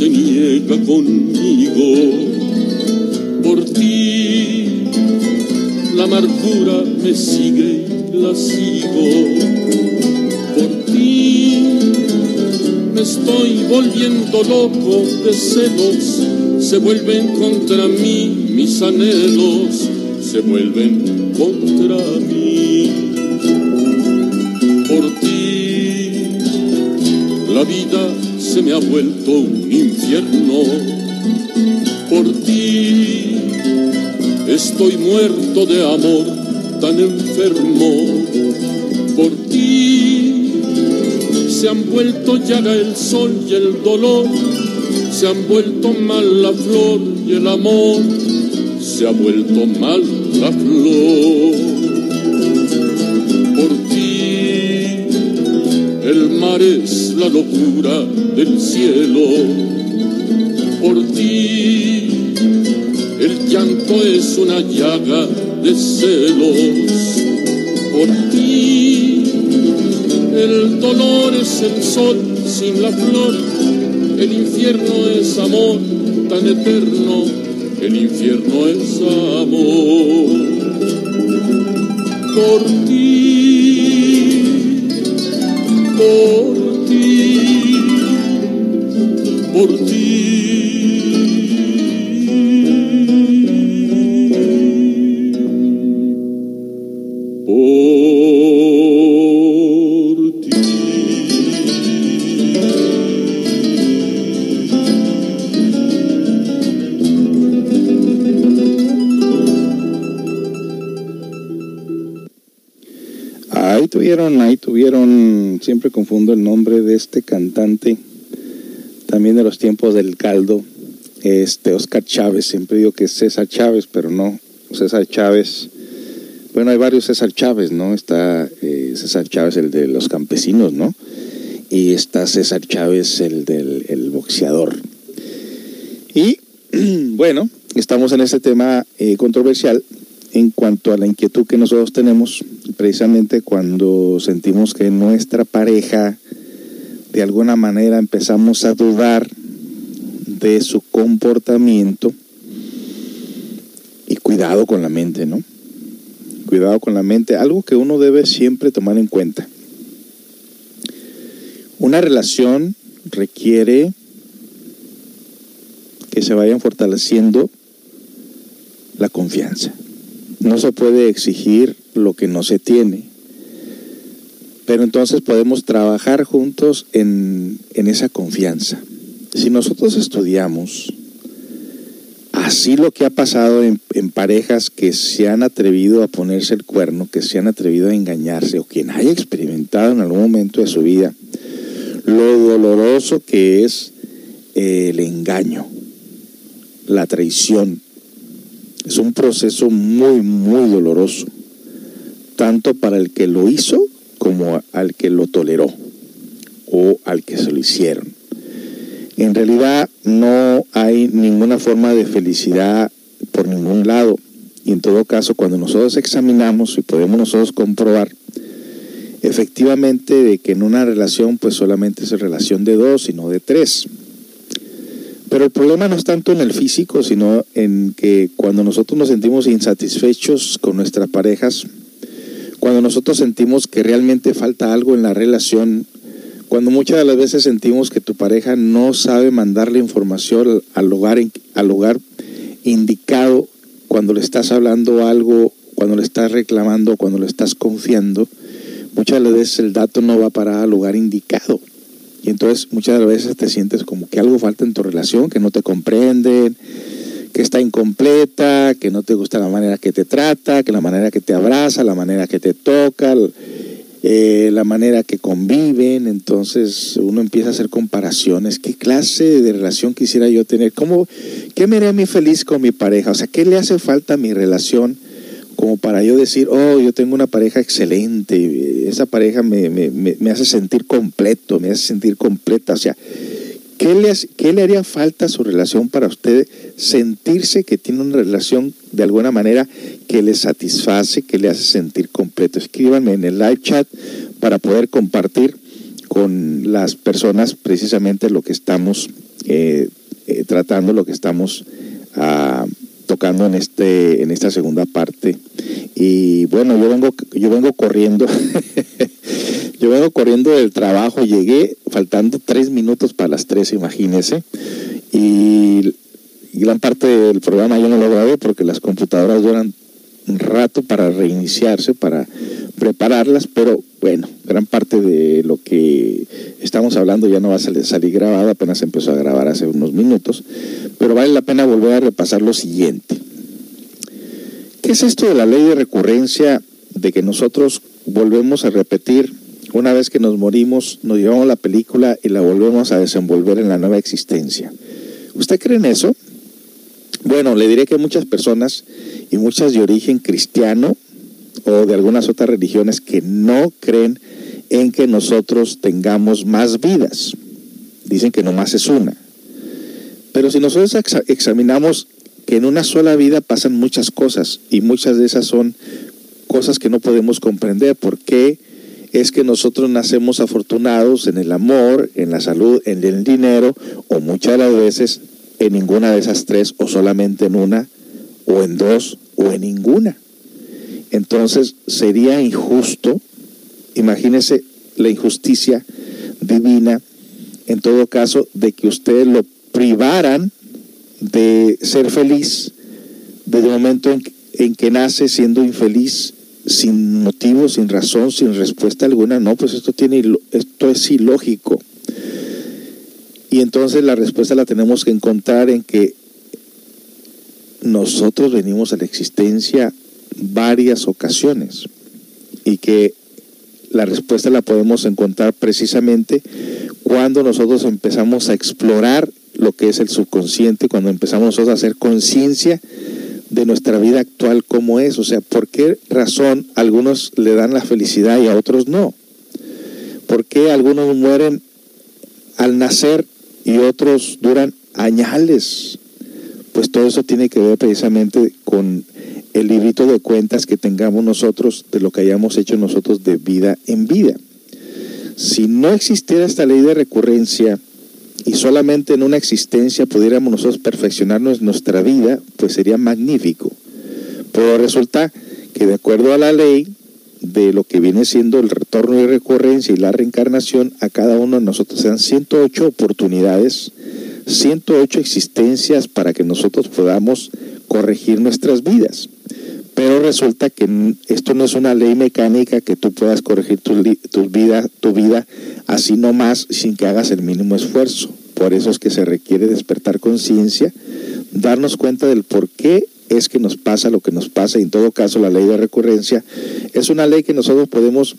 se niega conmigo por ti. La amargura me sigue y la sigo por ti. Me estoy volviendo loco de celos, se vuelven contra mí mis anhelos, se vuelven contra se me ha vuelto un infierno. Por ti, estoy muerto de amor, tan enfermo. Por ti, se han vuelto llaga el sol y el dolor, se han vuelto mal la flor y el amor, se ha vuelto mal la flor. Por ti, el mar es la locura del cielo. Por ti, el llanto es una llaga de celos. Por ti, el dolor es el sol sin la flor. El infierno es amor tan eterno. El infierno es amor. Por ti, por confundo el nombre de este cantante, también de los tiempos del caldo, este Oscar Chávez, siempre digo que es César Chávez, pero no, César Chávez, bueno, hay varios César Chávez, ¿no? Está eh, César Chávez, el de los campesinos, ¿no? Y está César Chávez, el del el boxeador. Y bueno, estamos en este tema eh, controversial en cuanto a la inquietud que nosotros tenemos, precisamente cuando sentimos que nuestra pareja de alguna manera empezamos a dudar de su comportamiento y cuidado con la mente, ¿no? Cuidado con la mente, algo que uno debe siempre tomar en cuenta. Una relación requiere que se vayan fortaleciendo la confianza. No se puede exigir lo que no se tiene. Pero entonces podemos trabajar juntos en, en esa confianza. Si nosotros estudiamos así lo que ha pasado en, en, parejas que se han atrevido a ponerse el cuerno, que se han atrevido a engañarse, o quien haya experimentado en algún momento de su vida lo doloroso que es el engaño, la traición, es un proceso muy, muy doloroso, tanto para el que lo hizo como al que lo toleró o al que se lo hicieron. En realidad no hay ninguna forma de felicidad por ningún lado. Y en todo caso, cuando nosotros examinamos y podemos nosotros comprobar efectivamente de que en una relación pues solamente es relación de dos y no de tres. Pero el problema no es tanto en el físico, sino en que cuando nosotros nos sentimos insatisfechos con nuestras parejas, cuando nosotros sentimos que realmente falta algo en la relación, cuando muchas de las veces sentimos que tu pareja no sabe mandar la información al lugar, al lugar indicado, cuando le estás hablando algo, cuando le estás reclamando, cuando le estás confiando, muchas de las veces el dato no va para el lugar indicado. Y entonces muchas de las veces te sientes como que algo falta en tu relación, que no te comprenden, que está incompleta, que no te gusta la manera que te trata, que la manera que te abraza, la manera que te toca, eh, la manera que conviven, entonces uno empieza a hacer comparaciones. ¿Qué clase de relación quisiera yo tener? ¿Cómo, ¿Qué me haría a feliz con mi pareja? O sea, ¿qué le hace falta a mi relación como para yo decir, oh, yo tengo una pareja excelente, esa pareja me, me, me hace sentir completo, me hace sentir completa? O sea, ¿Qué le, ¿Qué le, haría falta a su relación para usted sentirse que tiene una relación de alguna manera que le satisface, que le hace sentir completo? Escríbanme en el live chat para poder compartir con las personas precisamente lo que estamos eh, eh, tratando, lo que estamos ah, tocando en, este, en esta segunda parte. Y bueno, yo vengo, yo vengo corriendo. Yo vengo corriendo del trabajo, llegué faltando tres minutos para las tres, imagínese. Y gran parte del programa yo no lo grabé porque las computadoras duran un rato para reiniciarse, para prepararlas, pero bueno, gran parte de lo que estamos hablando ya no va a salir, grabado, apenas empezó a grabar hace unos minutos, pero vale la pena volver a repasar lo siguiente. ¿Qué es esto de la ley de recurrencia de que nosotros volvemos a repetir una vez que nos morimos, nos llevamos la película y la volvemos a desenvolver en la nueva existencia. ¿Usted cree en eso? Bueno, le diré que muchas personas y muchas de origen cristiano o de algunas otras religiones que no creen en que nosotros tengamos más vidas. Dicen que nomás es una. Pero si nosotros examinamos que en una sola vida pasan muchas cosas y muchas de esas son cosas que no podemos comprender. ¿Por qué? es que nosotros nacemos afortunados en el amor, en la salud, en el dinero, o muchas de las veces en ninguna de esas tres, o solamente en una, o en dos, o en ninguna. Entonces sería injusto, imagínese la injusticia divina, en todo caso, de que ustedes lo privaran de ser feliz desde el momento en, en que nace siendo infeliz sin motivo, sin razón, sin respuesta alguna, no, pues esto, tiene, esto es ilógico. Y entonces la respuesta la tenemos que encontrar en que nosotros venimos a la existencia varias ocasiones y que la respuesta la podemos encontrar precisamente cuando nosotros empezamos a explorar lo que es el subconsciente, cuando empezamos nosotros a hacer conciencia de nuestra vida actual como es. O sea, ¿por qué razón algunos le dan la felicidad y a otros no? ¿Por qué algunos mueren al nacer y otros duran añales? Pues todo eso tiene que ver precisamente con el librito de cuentas que tengamos nosotros de lo que hayamos hecho nosotros de vida en vida. Si no existiera esta ley de recurrencia, y solamente en una existencia pudiéramos nosotros perfeccionarnos nuestra vida, pues sería magnífico. Pero resulta que de acuerdo a la ley de lo que viene siendo el retorno y recurrencia y la reencarnación, a cada uno de nosotros sean 108 oportunidades, 108 existencias para que nosotros podamos corregir nuestras vidas. Pero resulta que esto no es una ley mecánica que tú puedas corregir tu, vida, tu vida así nomás sin que hagas el mínimo esfuerzo. Por eso es que se requiere despertar conciencia, darnos cuenta del por qué es que nos pasa lo que nos pasa y en todo caso la ley de recurrencia es una ley que nosotros podemos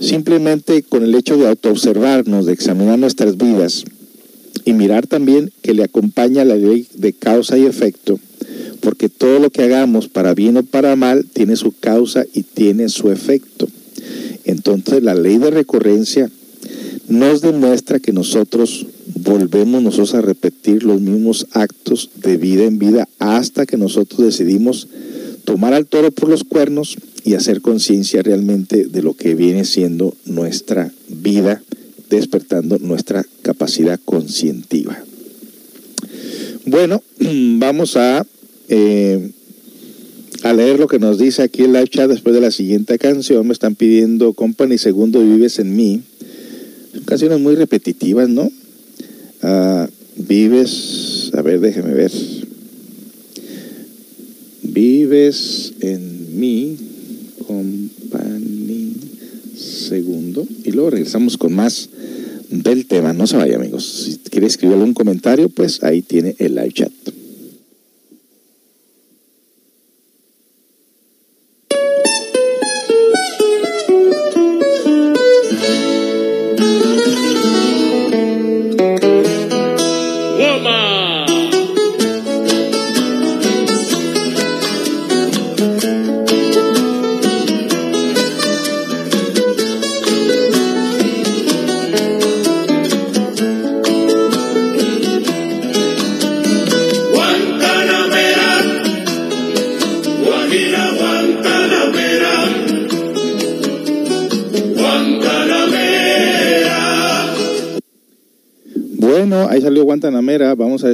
simplemente con el hecho de autoobservarnos, de examinar nuestras vidas y mirar también que le acompaña la ley de causa y efecto porque todo lo que hagamos, para bien o para mal, tiene su causa y tiene su efecto. Entonces la ley de recurrencia nos demuestra que nosotros volvemos nosotros a repetir los mismos actos de vida en vida hasta que nosotros decidimos tomar al toro por los cuernos y hacer conciencia realmente de lo que viene siendo nuestra vida, despertando nuestra capacidad conscientiva. Bueno, vamos a eh, a leer lo que nos dice aquí el live chat después de la siguiente canción. Me están pidiendo Company Segundo Vives en mí. Canciones muy repetitivas, ¿no? Ah, vives, a ver, déjeme ver. Vives en mí, Company Segundo. Y luego regresamos con más del tema. No se vaya, amigos. Si quiere escribir algún comentario, pues ahí tiene el live chat.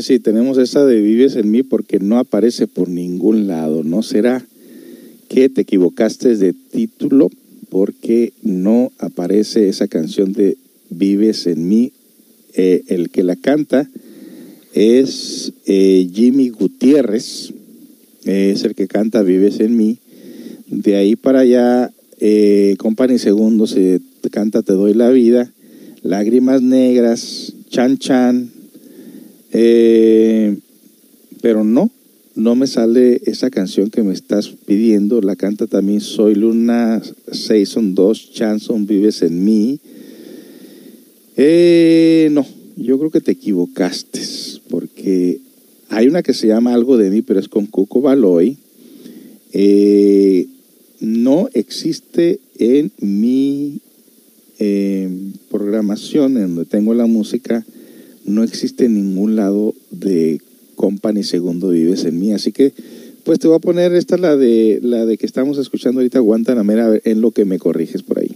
Si tenemos esa de Vives en mí porque no aparece por ningún lado. ¿No será que te equivocaste de título? Porque no aparece esa canción de Vives en mí. Eh, el que la canta es eh, Jimmy Gutiérrez. es el que canta Vives en mí. De ahí para allá, eh, Company Segundo se canta Te doy la vida. Lágrimas Negras, Chan Chan, eh, pero no, no me sale esa canción que me estás pidiendo, la canta también Soy Luna, Season 2, Chanson, Vives en mí. Eh, no, yo creo que te equivocaste, porque hay una que se llama Algo de mí, pero es con Cuco Baloy. Eh, no existe en mi programación en donde tengo la música, no existe ningún lado de Company Segundo Vives en mí. Así que, pues te voy a poner esta, la de, la de que estamos escuchando ahorita, Guantanamera, en lo que me corriges por ahí.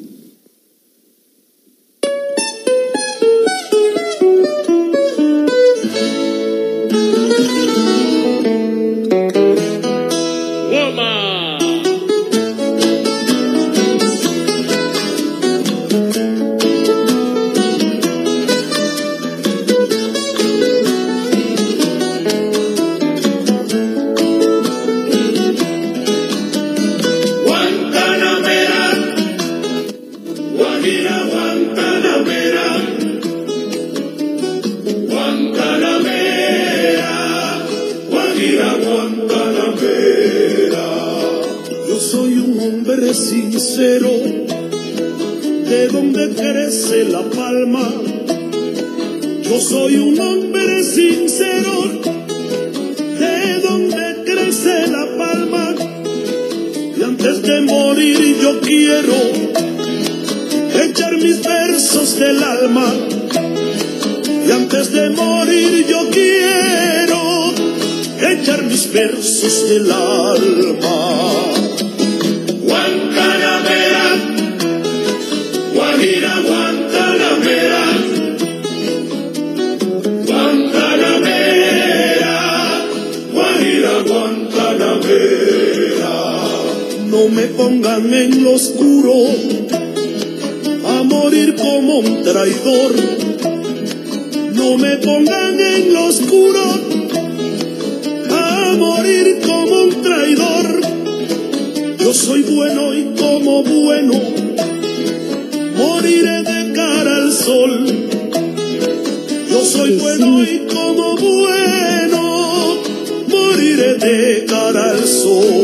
mis versos del alma. Y antes de morir yo quiero echar mis versos del alma. Guantanamera, Guajira Guantanamera, Guantanamera, Guajira Guantanamera. No me pongan en lo oscuro como un traidor. No me pongan en lo oscuro a morir como un traidor. Yo soy bueno y como bueno moriré de cara al sol. Yo soy bueno y como bueno moriré de cara al sol.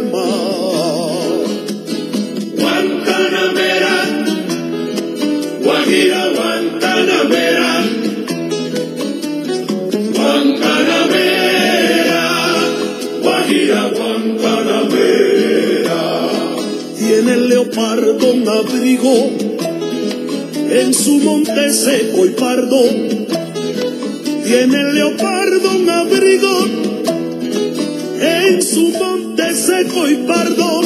en su monte seco y pardo. Tiene el leopardo un abrigo en su monte seco y pardo.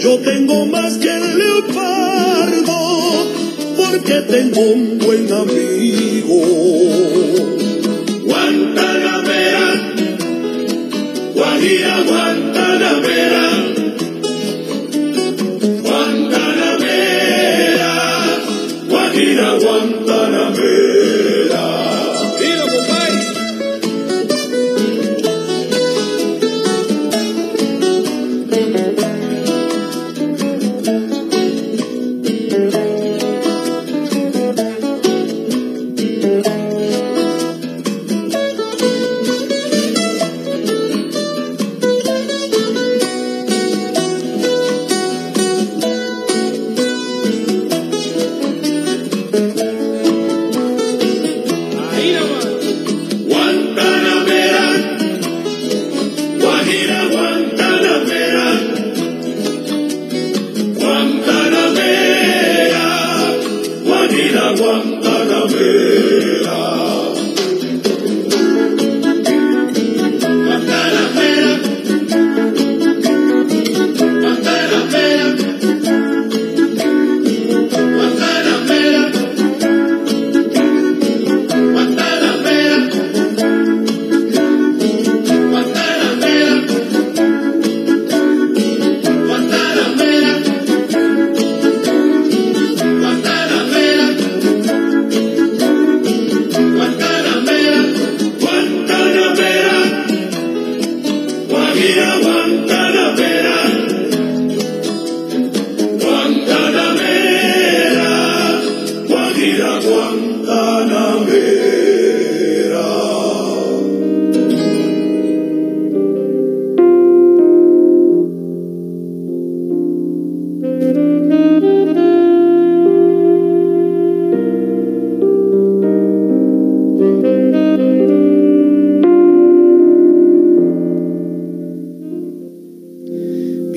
Yo tengo más que el leopardo porque tengo un buen amigo. Guantanamera, Guajira Guantanamera. Amen.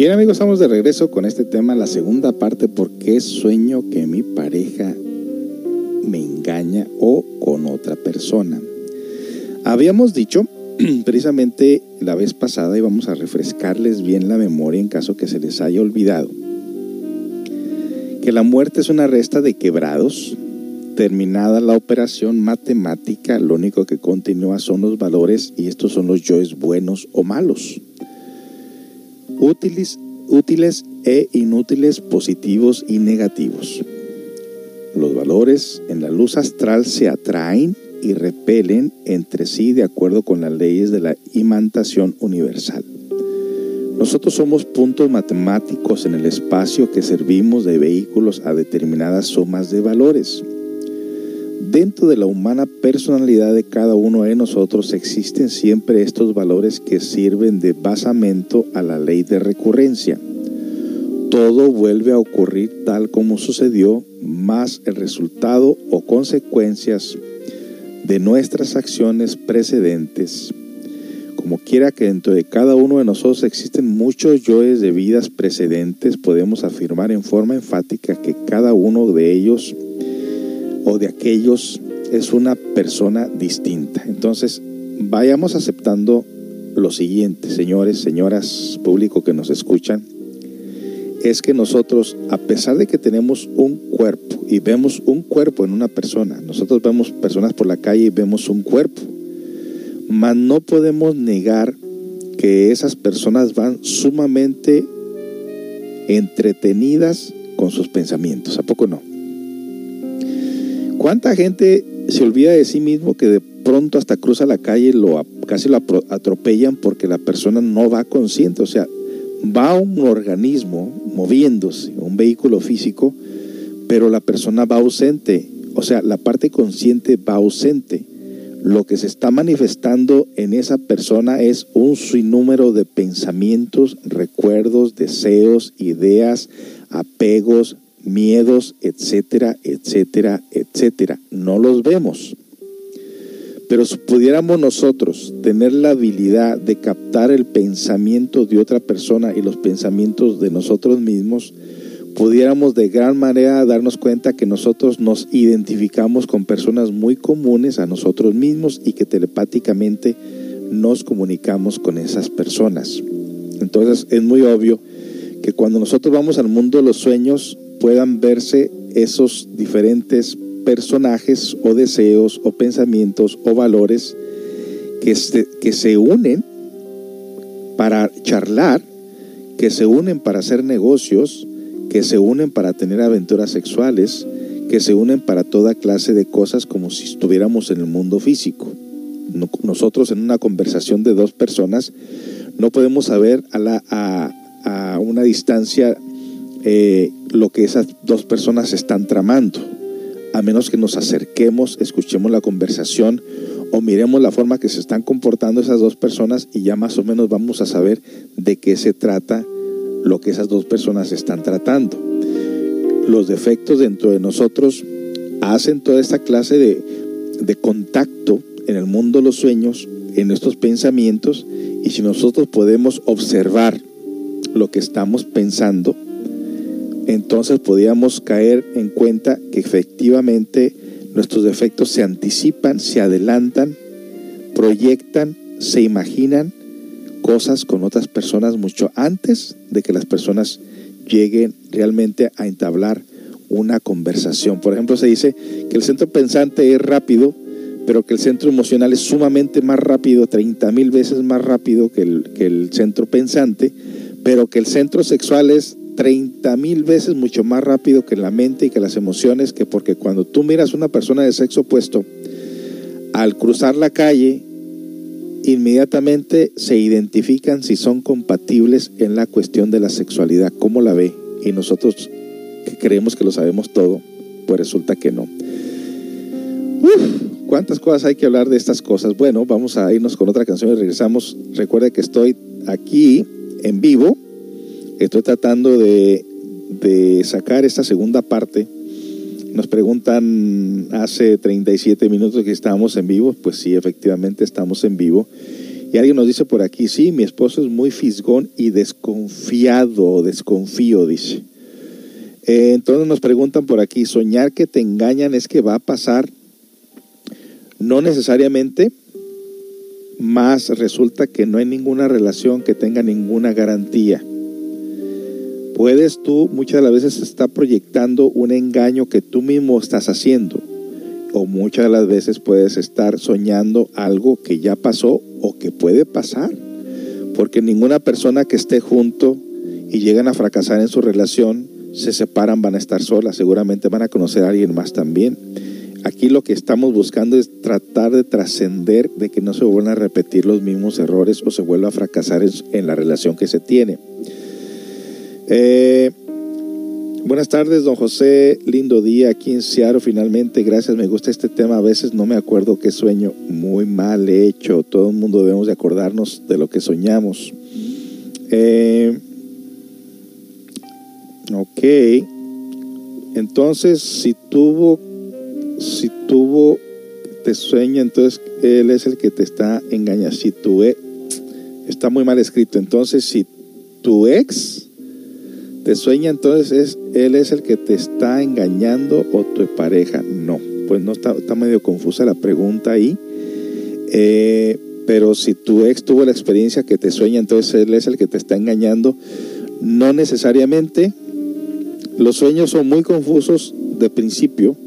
Bien amigos, estamos de regreso con este tema, la segunda parte, ¿por qué sueño que mi pareja me engaña o con otra persona? Habíamos dicho precisamente la vez pasada y vamos a refrescarles bien la memoria en caso que se les haya olvidado que la muerte es una resta de quebrados. Terminada la operación matemática, lo único que continúa son los valores y estos son los yoes buenos o malos útiles, útiles e inútiles, positivos y negativos. Los valores en la luz astral se atraen y repelen entre sí de acuerdo con las leyes de la imantación universal. Nosotros somos puntos matemáticos en el espacio que servimos de vehículos a determinadas sumas de valores. Dentro de la humana personalidad de cada uno de nosotros existen siempre estos valores que sirven de basamento a la ley de recurrencia. Todo vuelve a ocurrir tal como sucedió, más el resultado o consecuencias de nuestras acciones precedentes. Como quiera que dentro de cada uno de nosotros existen muchos yoes de vidas precedentes, podemos afirmar en forma enfática que cada uno de ellos o de aquellos es una persona distinta. Entonces, vayamos aceptando lo siguiente, señores, señoras, público que nos escuchan, es que nosotros, a pesar de que tenemos un cuerpo y vemos un cuerpo en una persona, nosotros vemos personas por la calle y vemos un cuerpo, mas no podemos negar que esas personas van sumamente entretenidas con sus pensamientos, ¿a poco no? ¿Cuánta gente se olvida de sí mismo que de pronto hasta cruza la calle y lo, casi lo atropellan porque la persona no va consciente? O sea, va un organismo moviéndose, un vehículo físico, pero la persona va ausente. O sea, la parte consciente va ausente. Lo que se está manifestando en esa persona es un sinnúmero de pensamientos, recuerdos, deseos, ideas, apegos, miedos, etcétera, etcétera, etcétera. No los vemos. Pero si pudiéramos nosotros tener la habilidad de captar el pensamiento de otra persona y los pensamientos de nosotros mismos, pudiéramos de gran manera darnos cuenta que nosotros nos identificamos con personas muy comunes a nosotros mismos y que telepáticamente nos comunicamos con esas personas. Entonces es muy obvio que cuando nosotros vamos al mundo de los sueños, puedan verse esos diferentes personajes o deseos o pensamientos o valores que se, que se unen para charlar, que se unen para hacer negocios, que se unen para tener aventuras sexuales, que se unen para toda clase de cosas como si estuviéramos en el mundo físico. Nosotros en una conversación de dos personas no podemos saber a, la, a, a una distancia eh, lo que esas dos personas están tramando. A menos que nos acerquemos, escuchemos la conversación o miremos la forma que se están comportando esas dos personas y ya más o menos vamos a saber de qué se trata lo que esas dos personas están tratando. Los defectos dentro de nosotros hacen toda esta clase de, de contacto en el mundo de los sueños, en estos pensamientos, y si nosotros podemos observar lo que estamos pensando, entonces podíamos caer en cuenta que efectivamente nuestros defectos se anticipan, se adelantan, proyectan, se imaginan cosas con otras personas mucho antes de que las personas lleguen realmente a entablar una conversación. Por ejemplo, se dice que el centro pensante es rápido, pero que el centro emocional es sumamente más rápido, 30 mil veces más rápido que el, que el centro pensante, pero que el centro sexual es 30 mil veces mucho más rápido que la mente y que las emociones, que porque cuando tú miras a una persona de sexo opuesto, al cruzar la calle, inmediatamente se identifican si son compatibles en la cuestión de la sexualidad, cómo la ve, y nosotros que creemos que lo sabemos todo, pues resulta que no. ¿Cuántas cosas hay que hablar de estas cosas? Bueno, vamos a irnos con otra canción y regresamos. Recuerde que estoy aquí en vivo Estoy tratando de, sacar esta segunda parte. Nos preguntan hace 37 minutos que estábamos en vivo. Pues sí, efectivamente estamos en vivo. Y alguien nos dice por aquí, sí, mi esposo es muy fisgón y desconfiado, desconfío, dice. Eh, entonces nos preguntan por aquí, soñar que te engañan es que va a pasar, no necesariamente, más resulta que no hay ninguna relación que tenga ninguna garantía. Puedes tú muchas de las veces estar proyectando un engaño que tú mismo estás haciendo o muchas de las veces puedes estar soñando algo que ya pasó o que puede pasar. Porque ninguna persona que esté junto y llegan a fracasar en su relación, se separan, van a estar solas, seguramente van a conocer a alguien más también. Aquí lo que estamos buscando es tratar de trascender de que no se vuelvan a repetir los mismos errores o se vuelva a fracasar en, la relación que se tiene. Eh, Buenas tardes, don José. Lindo día aquí en Seattle. Finalmente, gracias. Me gusta este tema. A veces no me acuerdo qué sueño. Muy mal hecho. Todo el mundo debemos de acordarnos de lo que soñamos. Eh, ok. Entonces, si tuvo, si tuvo, te sueña, entonces él es el que te está engañando. Si tu ex, está muy mal escrito. Entonces, si tu ex te sueña, entonces es, él es el que te está engañando o tu pareja. No, pues no está, está medio confusa la pregunta ahí. Eh, pero si tu ex tuvo la experiencia que te sueña, entonces él es el que te está engañando. No necesariamente. Los sueños son muy confusos de principio,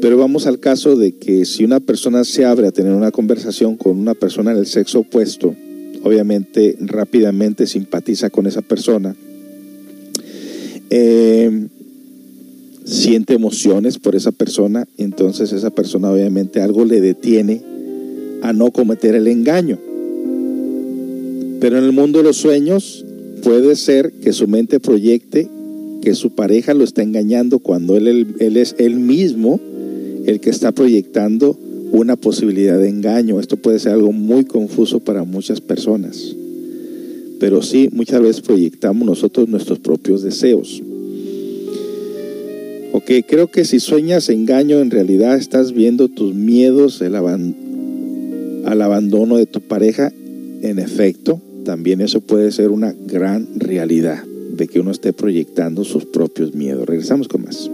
pero vamos al caso de que si una persona se abre a tener una conversación con una persona del sexo opuesto, obviamente rápidamente simpatiza con esa persona eh, siente emociones por esa persona, entonces esa persona obviamente algo le detiene a no cometer el engaño. Pero en el mundo de los sueños puede ser que su mente proyecte que su pareja lo está engañando cuando él, él es él mismo el que está proyectando una posibilidad de engaño. Esto puede ser algo muy confuso para muchas personas pero sí muchas veces proyectamos nosotros nuestros propios deseos. Ok, creo que si sueñas engaño, en realidad estás viendo tus miedos al abandono de tu pareja. En efecto, también eso puede ser una gran realidad de que uno esté proyectando sus propios miedos. Regresamos con más.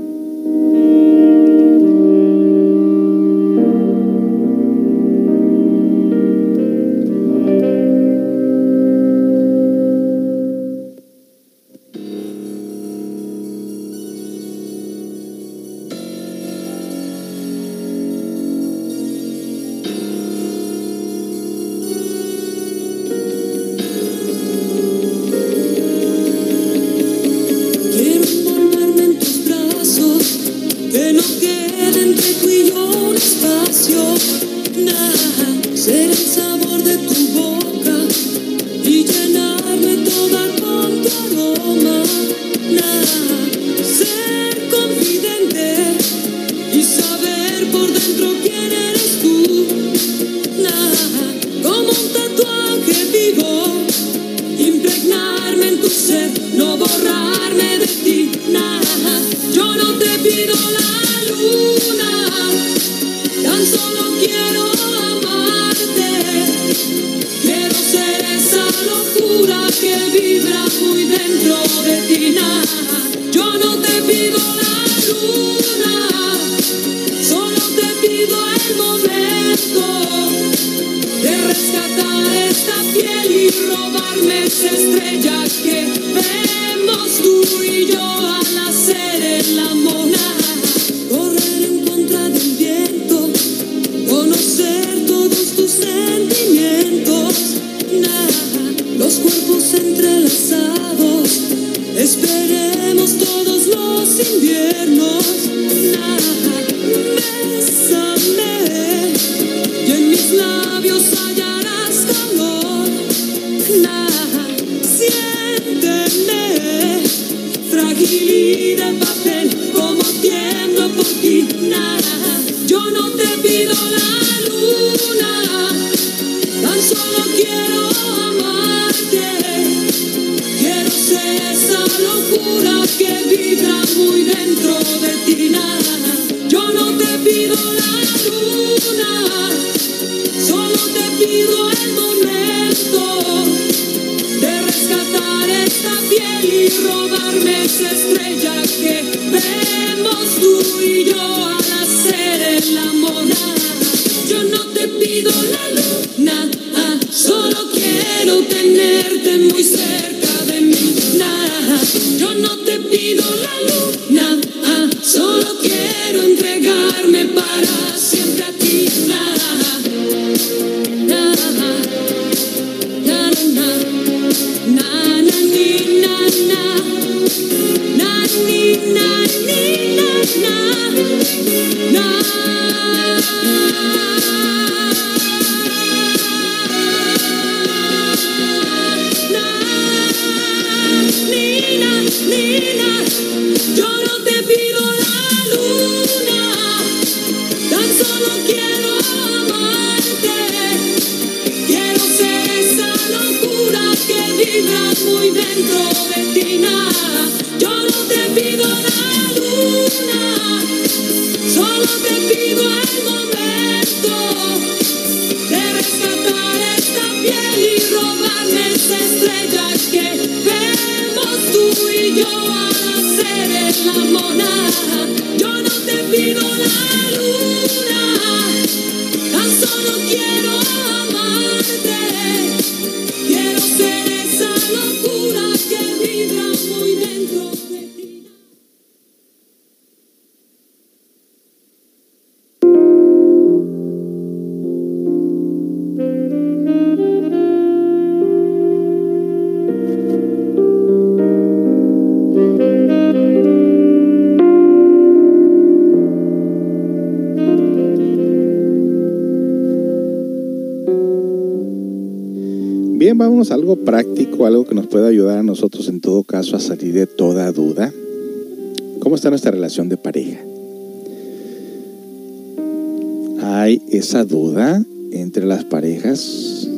Esa duda entre las parejas?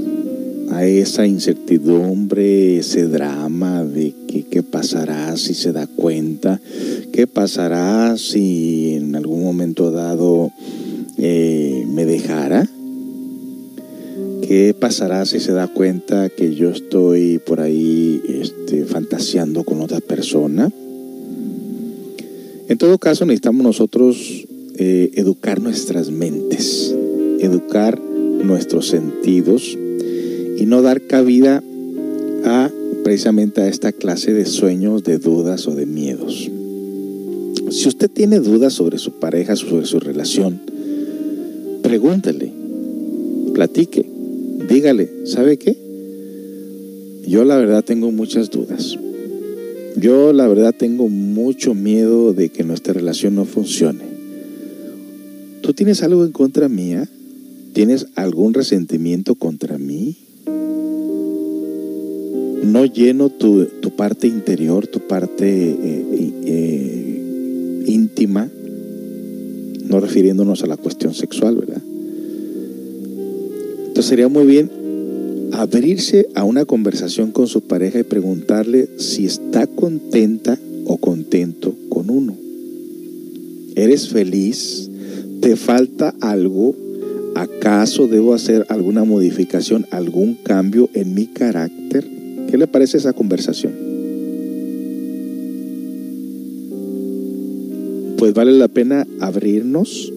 ¿Hay esa incertidumbre, ese drama de que, qué pasará si se da cuenta? ¿Qué pasará si en algún momento dado eh, me dejara? ¿Qué pasará si se da cuenta que yo estoy por ahí este, fantaseando con otra persona? En todo caso, necesitamos nosotros eh, educar nuestras mentes, educar nuestros sentidos y no dar cabida a precisamente a esta clase de sueños, de dudas o de miedos. Si usted tiene dudas sobre su pareja, sobre su relación, pregúntele, platique dígale, ¿sabe qué? Yo la verdad tengo muchas dudas. Yo la verdad tengo mucho miedo de que nuestra relación no funcione. ¿Tú tienes algo en contra mía? ¿Tienes algún resentimiento contra mí? ¿No lleno tu, parte interior, tu parte eh, eh, íntima? No refiriéndonos a la cuestión sexual, ¿verdad? Entonces sería muy bien abrirse a una conversación con su pareja y preguntarle si está contenta o contento con uno. ¿Eres feliz? ¿Te falta algo? ¿Acaso debo hacer alguna modificación, algún cambio en mi carácter? ¿Qué le parece esa conversación? Pues vale la pena abrirnos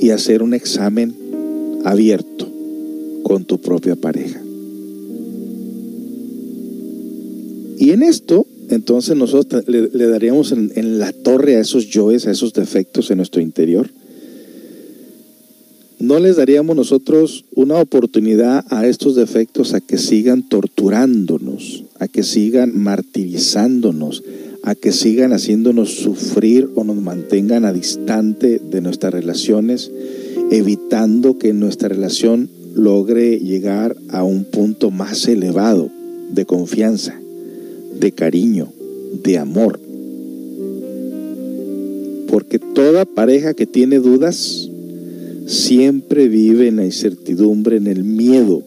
y hacer un examen abierto con tu propia pareja. Y en esto, entonces nosotros le, daríamos en, en, la torre a esos yoes, a esos defectos en nuestro interior. No les daríamos nosotros una oportunidad a estos defectos a que sigan torturándonos, a que sigan martirizándonos, a que sigan haciéndonos sufrir o nos mantengan a distante de nuestras relaciones evitando que nuestra relación logre llegar a un punto más elevado de confianza, de cariño, de amor. Porque toda pareja que tiene dudas siempre vive en la incertidumbre, en el miedo,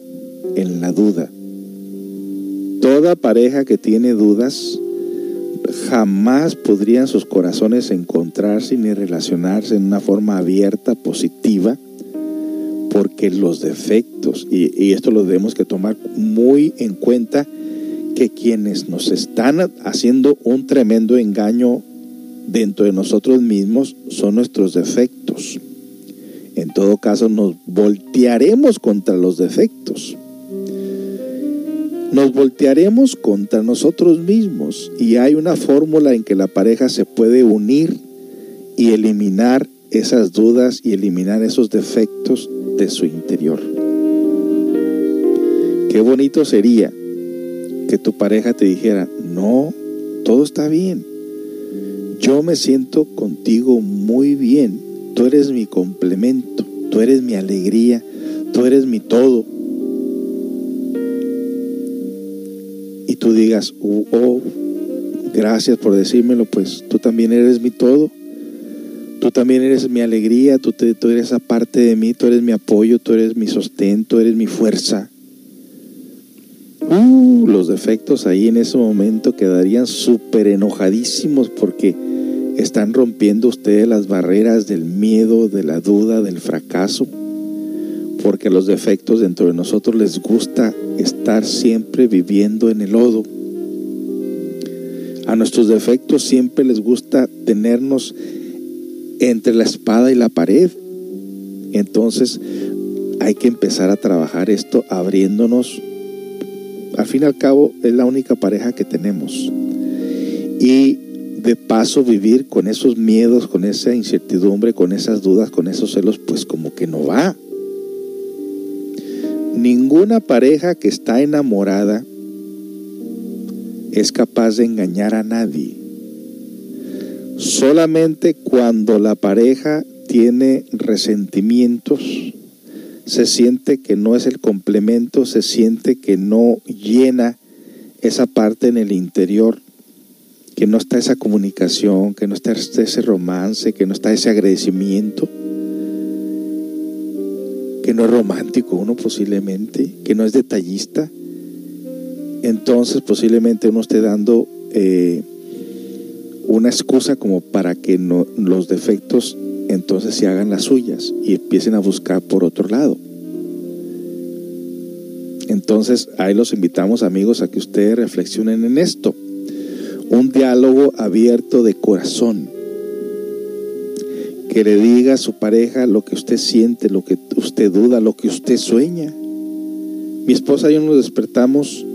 en la duda. Toda pareja que tiene dudas jamás podrían sus corazones encontrarse ni relacionarse en una forma abierta, positiva, porque los defectos, y, esto lo debemos que tomar muy en cuenta, que quienes nos están haciendo un tremendo engaño dentro de nosotros mismos son nuestros defectos. En todo caso, nos voltearemos contra los defectos. Nos voltearemos contra nosotros mismos y hay una fórmula en que la pareja se puede unir y eliminar esas dudas y eliminar esos defectos de su interior. Qué bonito sería que tu pareja te dijera, no, todo está bien. Yo me siento contigo muy bien. Tú eres mi complemento, tú eres mi alegría, tú eres mi todo. Y tú digas, oh, oh gracias por decírmelo, pues tú también eres mi todo. Tú también eres mi alegría, tú, tú eres esa parte de mí, tú eres mi apoyo, tú eres mi sostén, eres mi fuerza. Uh, los defectos ahí en ese momento quedarían súper enojadísimos porque están rompiendo ustedes las barreras del miedo, de la duda, del fracaso. Porque los defectos dentro de nosotros les gusta estar siempre viviendo en el lodo. A nuestros defectos siempre les gusta tenernos entre la espada y la pared. Entonces hay que empezar a trabajar esto abriéndonos. Al fin y al cabo es la única pareja que tenemos. Y de paso vivir con esos miedos, con esa incertidumbre, con esas dudas, con esos celos, pues como que no va. Ninguna pareja que está enamorada es capaz de engañar a nadie. Solamente cuando la pareja tiene resentimientos, se siente que no es el complemento, se siente que no llena esa parte en el interior, que no está esa comunicación, que no está ese romance, que no está ese agradecimiento, que no es romántico uno posiblemente, que no es detallista, entonces posiblemente uno esté dando eh, una excusa como para que no, los defectos entonces se hagan las suyas y empiecen a buscar por otro lado. Entonces ahí los invitamos amigos a que ustedes reflexionen en esto. Un diálogo abierto de corazón. Que le diga a su pareja lo que usted siente, lo que usted duda, lo que usted sueña. Mi esposa y yo nos despertamos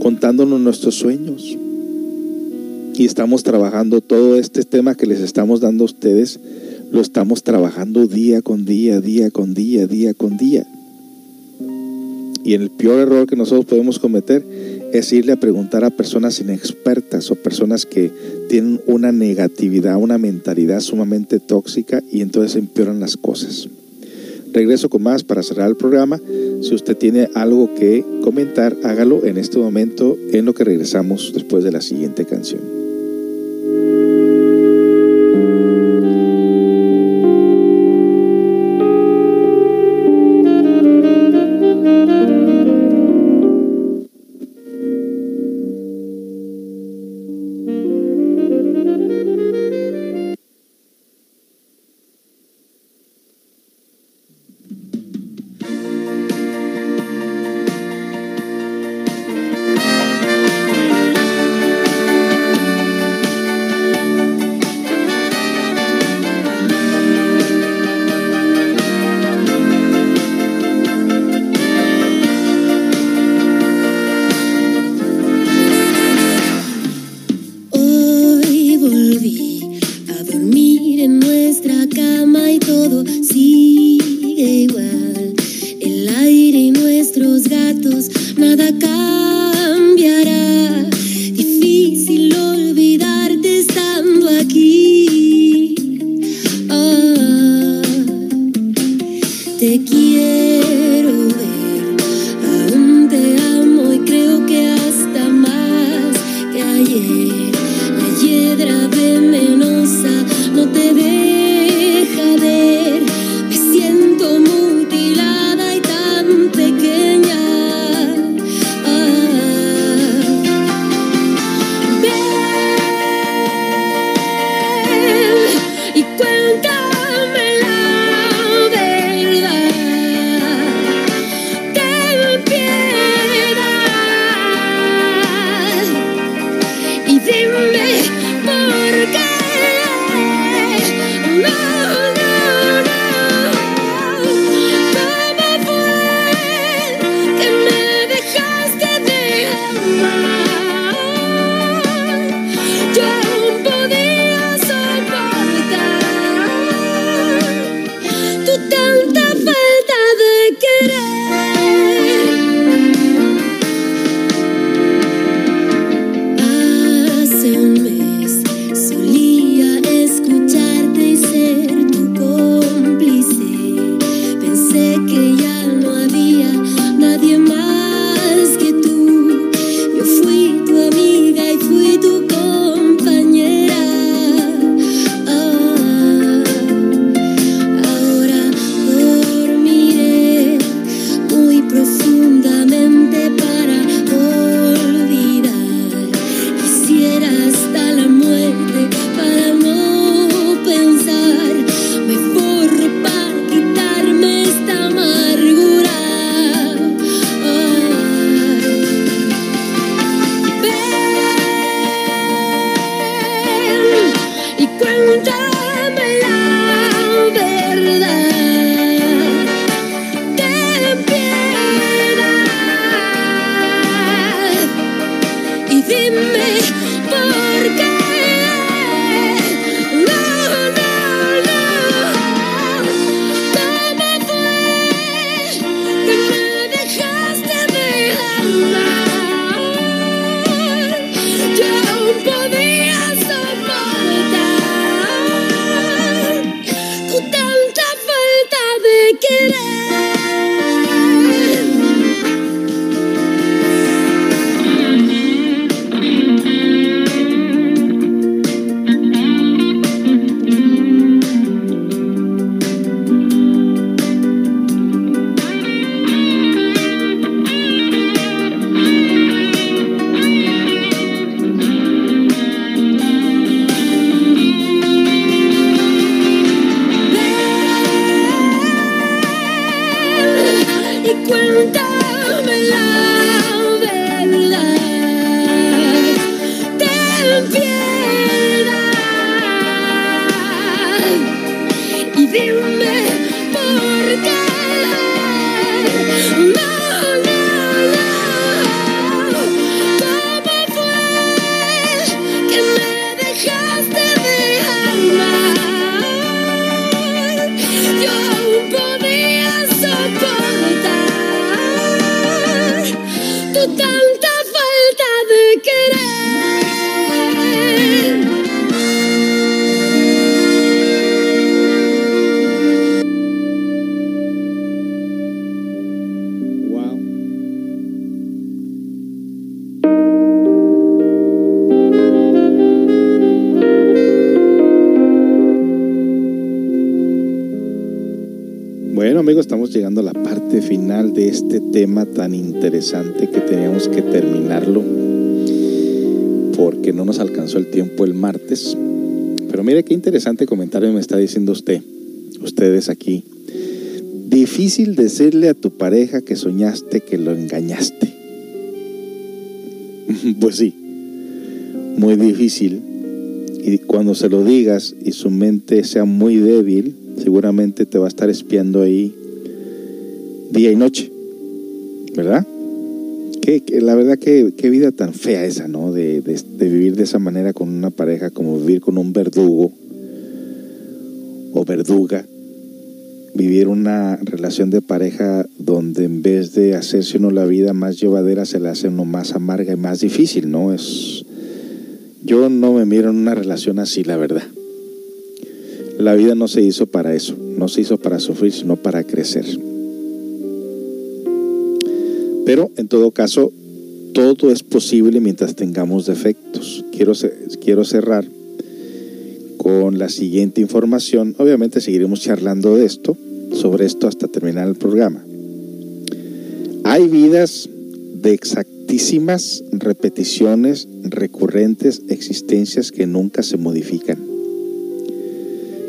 contándonos nuestros sueños y estamos trabajando todo este tema que les estamos dando a ustedes, lo estamos trabajando día con día, día con día, día con día. Y el peor error que nosotros podemos cometer es irle a preguntar a personas inexpertas o personas que tienen una negatividad, una mentalidad sumamente tóxica y entonces empeoran las cosas. Regreso con más para cerrar el programa. Si usted tiene algo que comentar, hágalo en este momento en lo que regresamos después de la siguiente canción. Interesante comentario me está diciendo usted, ustedes aquí. Difícil decirle a tu pareja que soñaste que lo engañaste. pues sí, muy difícil. Y cuando se lo digas y su mente sea muy débil, seguramente te va a estar espiando ahí día y noche. ¿Verdad? Que, que la verdad que qué vida tan fea esa, ¿no? De vivir de esa manera con una pareja, como vivir con un verdugo verduga vivir una relación de pareja donde en vez de hacerse uno la vida más llevadera se la hace uno más amarga y más difícil, ¿no? Es yo no me miro en una relación así, la verdad. La vida no se hizo para eso, no se hizo para sufrir, sino para crecer. Pero en todo caso, todo es posible mientras tengamos defectos. Quiero, quiero cerrar con la siguiente información. Obviamente seguiremos charlando de esto, sobre esto hasta terminar el programa. Hay vidas de exactísimas repeticiones recurrentes, existencias que nunca se modifican.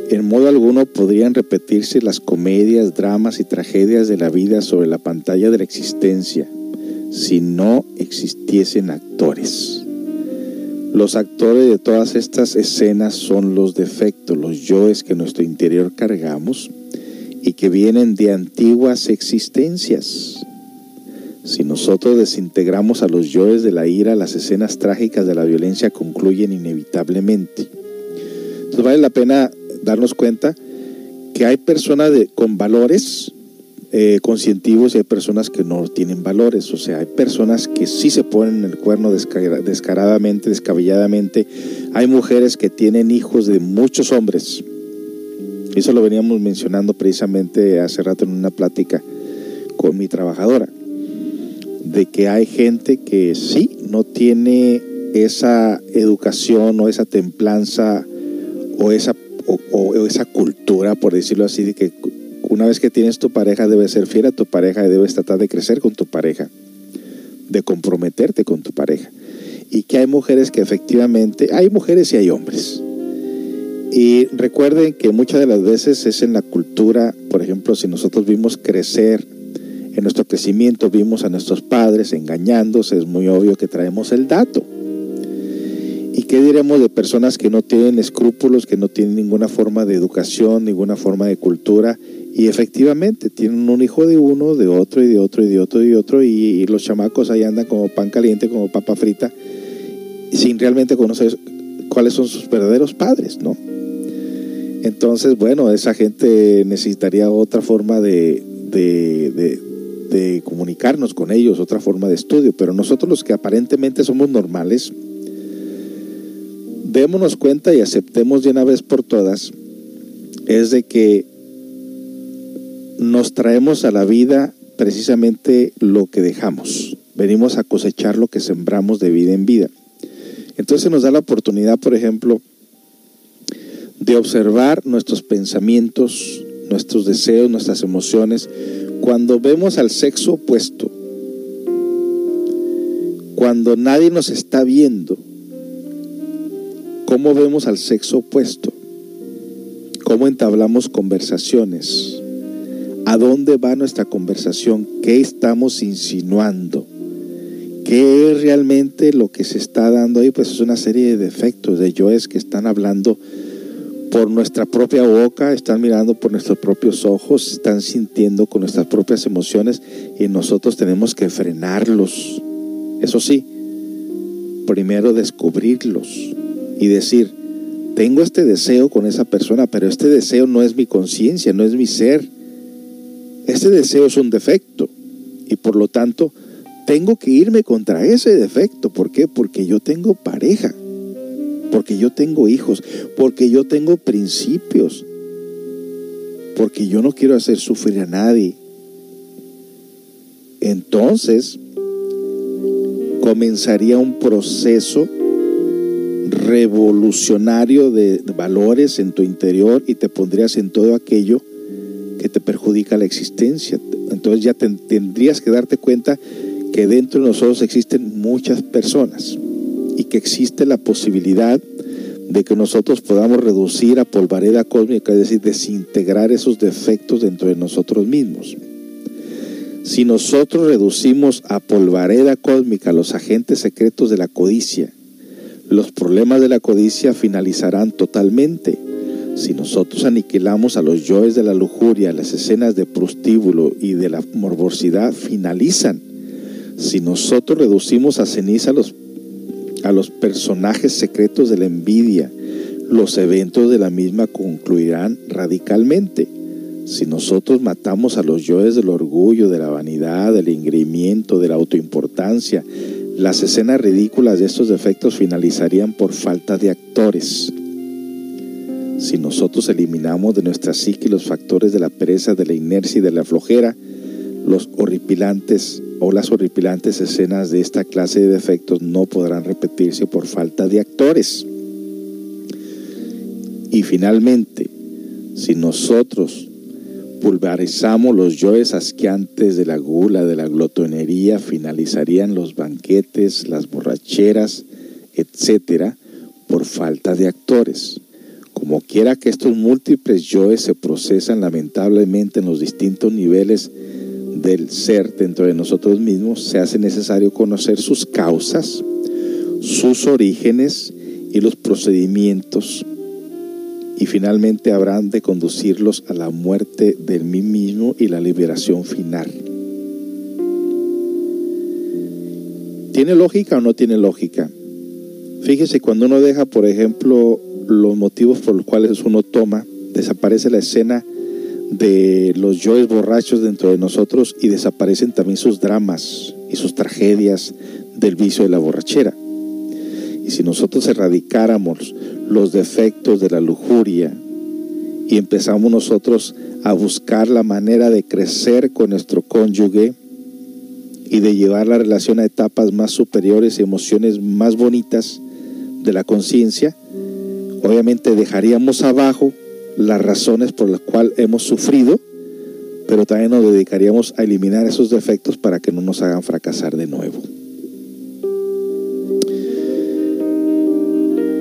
En modo alguno podrían repetirse las comedias, dramas y tragedias de la vida sobre la pantalla de la existencia si no existiesen actores. Los actores de todas estas escenas son los defectos, los yoes que nuestro interior cargamos y que vienen de antiguas existencias. Si nosotros desintegramos a los yoes de la ira, las escenas trágicas de la violencia concluyen inevitablemente. Entonces vale la pena darnos cuenta que hay personas con valores eh, y hay personas que no tienen valores. O sea, hay personas que sí se ponen el cuerno descaradamente, descabelladamente. Hay mujeres que tienen hijos de muchos hombres. Eso lo veníamos mencionando precisamente hace rato en una plática con mi trabajadora. De que hay gente que sí no tiene esa educación o esa templanza o esa, o esa cultura, por decirlo así, de que una vez que tienes tu pareja debes ser fiel a tu pareja y debes tratar de crecer con tu pareja, de comprometerte con tu pareja. Y que hay mujeres que efectivamente, hay mujeres y hay hombres. Y recuerden que muchas de las veces es en la cultura, por ejemplo, si nosotros vimos crecer, en nuestro crecimiento vimos a nuestros padres engañándose, es muy obvio que traemos el dato. ¿Y qué diremos de personas que no tienen escrúpulos, que no tienen ninguna forma de educación, ninguna forma de cultura? Y efectivamente, tienen un hijo de uno, de otro y de otro y de otro y de otro, y, los chamacos ahí andan como pan caliente, como papa frita, sin realmente conocer cuáles son sus verdaderos padres, ¿no? Entonces, bueno, esa gente necesitaría otra forma de, de, de comunicarnos con ellos, otra forma de estudio, pero nosotros los que aparentemente somos normales, démonos cuenta y aceptemos de una vez por todas, es de que nos traemos a la vida precisamente lo que dejamos. Venimos a cosechar lo que sembramos de vida en vida. Entonces nos da la oportunidad, por ejemplo, de observar nuestros pensamientos, nuestros deseos, nuestras emociones, cuando vemos al sexo opuesto, cuando nadie nos está viendo, ¿cómo vemos al sexo opuesto? ¿Cómo entablamos conversaciones? ¿A dónde va nuestra conversación? ¿Qué estamos insinuando? ¿Qué es realmente lo que se está dando ahí? Pues es una serie de defectos, de yoes que están hablando por nuestra propia boca, están mirando por nuestros propios ojos, están sintiendo con nuestras propias emociones y nosotros tenemos que frenarlos. Eso sí, primero descubrirlos y decir, tengo este deseo con esa persona, pero este deseo no es mi conciencia, no es mi ser. Este deseo es un defecto y por lo tanto tengo que irme contra ese defecto. ¿Por qué? Porque yo tengo pareja, porque yo tengo hijos, porque yo tengo principios, porque yo no quiero hacer sufrir a nadie. Entonces comenzaría un proceso revolucionario de valores en tu interior y te pondrías en todo aquello que te perjudica la existencia. Entonces ya tendrías que darte cuenta que dentro de nosotros existen muchas personas y que existe la posibilidad de que nosotros podamos reducir a polvareda cósmica, es decir, desintegrar esos defectos dentro de nosotros mismos. Si nosotros reducimos a polvareda cósmica los agentes secretos de la codicia, los problemas de la codicia finalizarán totalmente. Si nosotros aniquilamos a los yoes de la lujuria, las escenas de prostíbulo y de la morbosidad finalizan si nosotros reducimos a ceniza a los, personajes secretos de la envidia, los eventos de la misma concluirán radicalmente. Si nosotros matamos a los yoes del orgullo, de la vanidad, del engreimiento, de la autoimportancia, las escenas ridículas de estos defectos finalizarían por falta de actores. Si nosotros eliminamos de nuestra psique los factores de la pereza, de la inercia y de la flojera, los horripilantes o las horripilantes escenas de esta clase de defectos no podrán repetirse por falta de actores. Y finalmente, si nosotros pulverizamos los yoes asqueantes de la gula, de la glotonería, finalizarían los banquetes, las borracheras, etcétera, por falta de actores. Como quiera que estos múltiples yoes se procesan lamentablemente en los distintos niveles del ser dentro de nosotros mismos, se hace necesario conocer sus causas, sus orígenes y los procedimientos y finalmente habrán de conducirlos a la muerte del mí mismo y la liberación final. ¿Tiene lógica o no tiene lógica? Fíjese, cuando uno deja, por ejemplo, los motivos por los cuales uno toma, desaparece la escena de los yoes borrachos dentro de nosotros y desaparecen también sus dramas y sus tragedias del vicio de la borrachera. Y si nosotros erradicáramos los defectos de la lujuria y empezamos nosotros a buscar la manera de crecer con nuestro cónyuge y de llevar la relación a etapas más superiores y emociones más bonitas de la conciencia, obviamente dejaríamos abajo las razones por las cuales hemos sufrido, pero también nos dedicaríamos a eliminar esos defectos para que no nos hagan fracasar de nuevo.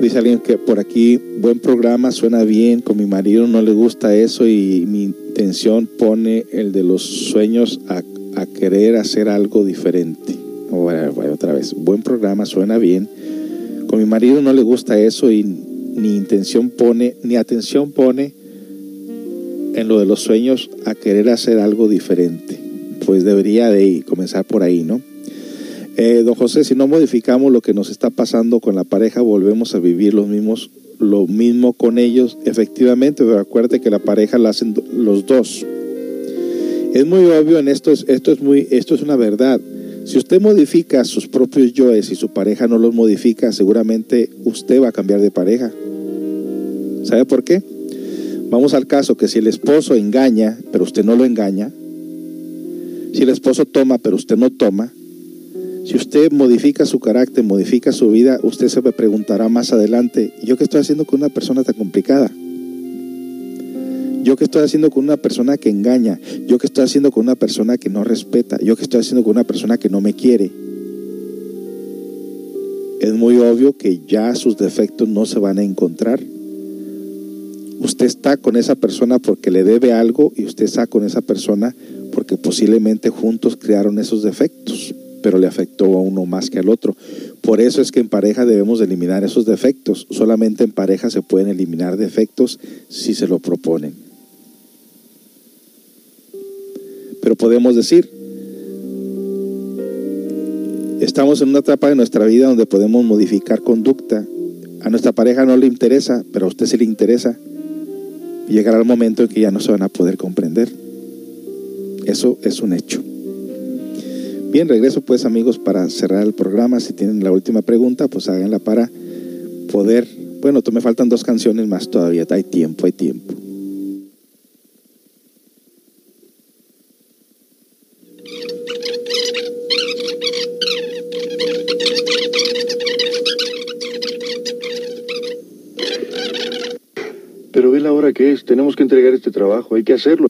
Dice alguien que por aquí, buen programa, suena bien, con mi marido no le gusta eso y mi intención pone el de los sueños a, querer hacer algo diferente. Bueno, otra vez, buen programa, suena bien. Con mi marido no le gusta eso y ni intención pone, ni atención pone en lo de los sueños a querer hacer algo diferente. Pues debería de comenzar por ahí, ¿no? Eh, don José, si no modificamos lo que nos está pasando con la pareja, volvemos a vivir los mismos, lo mismo con ellos, efectivamente, pero acuérdate que la pareja la hacen los dos. Es muy obvio en esto, esto es muy, esto es una verdad. Si usted modifica sus propios yoes y su pareja no los modifica, seguramente usted va a cambiar de pareja. ¿Sabe por qué? Vamos al caso que si el esposo engaña, pero usted no lo engaña, si el esposo toma, pero usted no toma, si usted modifica su carácter, modifica su vida, usted se me preguntará más adelante, ¿yo qué estoy haciendo con una persona tan complicada? ¿Yo qué estoy haciendo con una persona que engaña? ¿Yo qué estoy haciendo con una persona que no respeta? ¿Yo qué estoy haciendo con una persona que no me quiere? Es muy obvio que ya sus defectos no se van a encontrar. Usted está con esa persona porque le debe algo y usted está con esa persona porque posiblemente juntos crearon esos defectos, pero le afectó a uno más que al otro. Por eso es que en pareja debemos eliminar esos defectos. Solamente en pareja se pueden eliminar defectos si se lo proponen. Pero podemos decir, estamos en una etapa de nuestra vida donde podemos modificar conducta. A nuestra pareja no le interesa, pero a usted sí le interesa. Llegará el momento en que ya no se van a poder comprender. Eso es un hecho. Bien, regreso pues amigos para cerrar el programa. Si tienen la última pregunta, pues háganla para poder... Bueno, me faltan dos canciones más todavía. Hay tiempo, hay tiempo. Pero ve la hora que es. Tenemos que entregar este trabajo. Hay que hacerlo.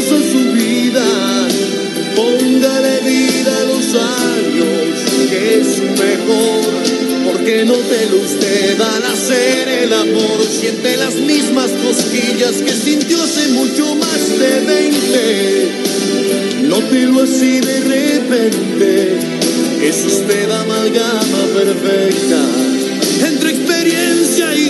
que es mejor. Porque no te lo usted al hacer el amor, siente las mismas cosquillas que sintió hace mucho más de 20. Nótelo así de repente, es usted amalgama perfecta entre experiencia y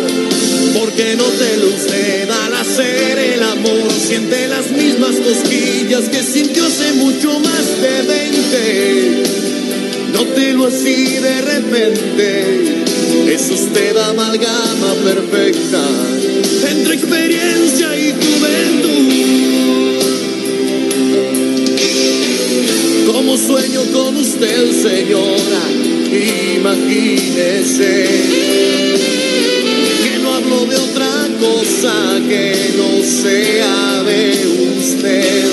Siente las mismas cosquillas que sintió hace mucho más de 20. Nótelo así de repente, es usted amalgama perfecta entre experiencia y juventud. Como sueño con usted, señora, imagínese cosa que no sea de usted.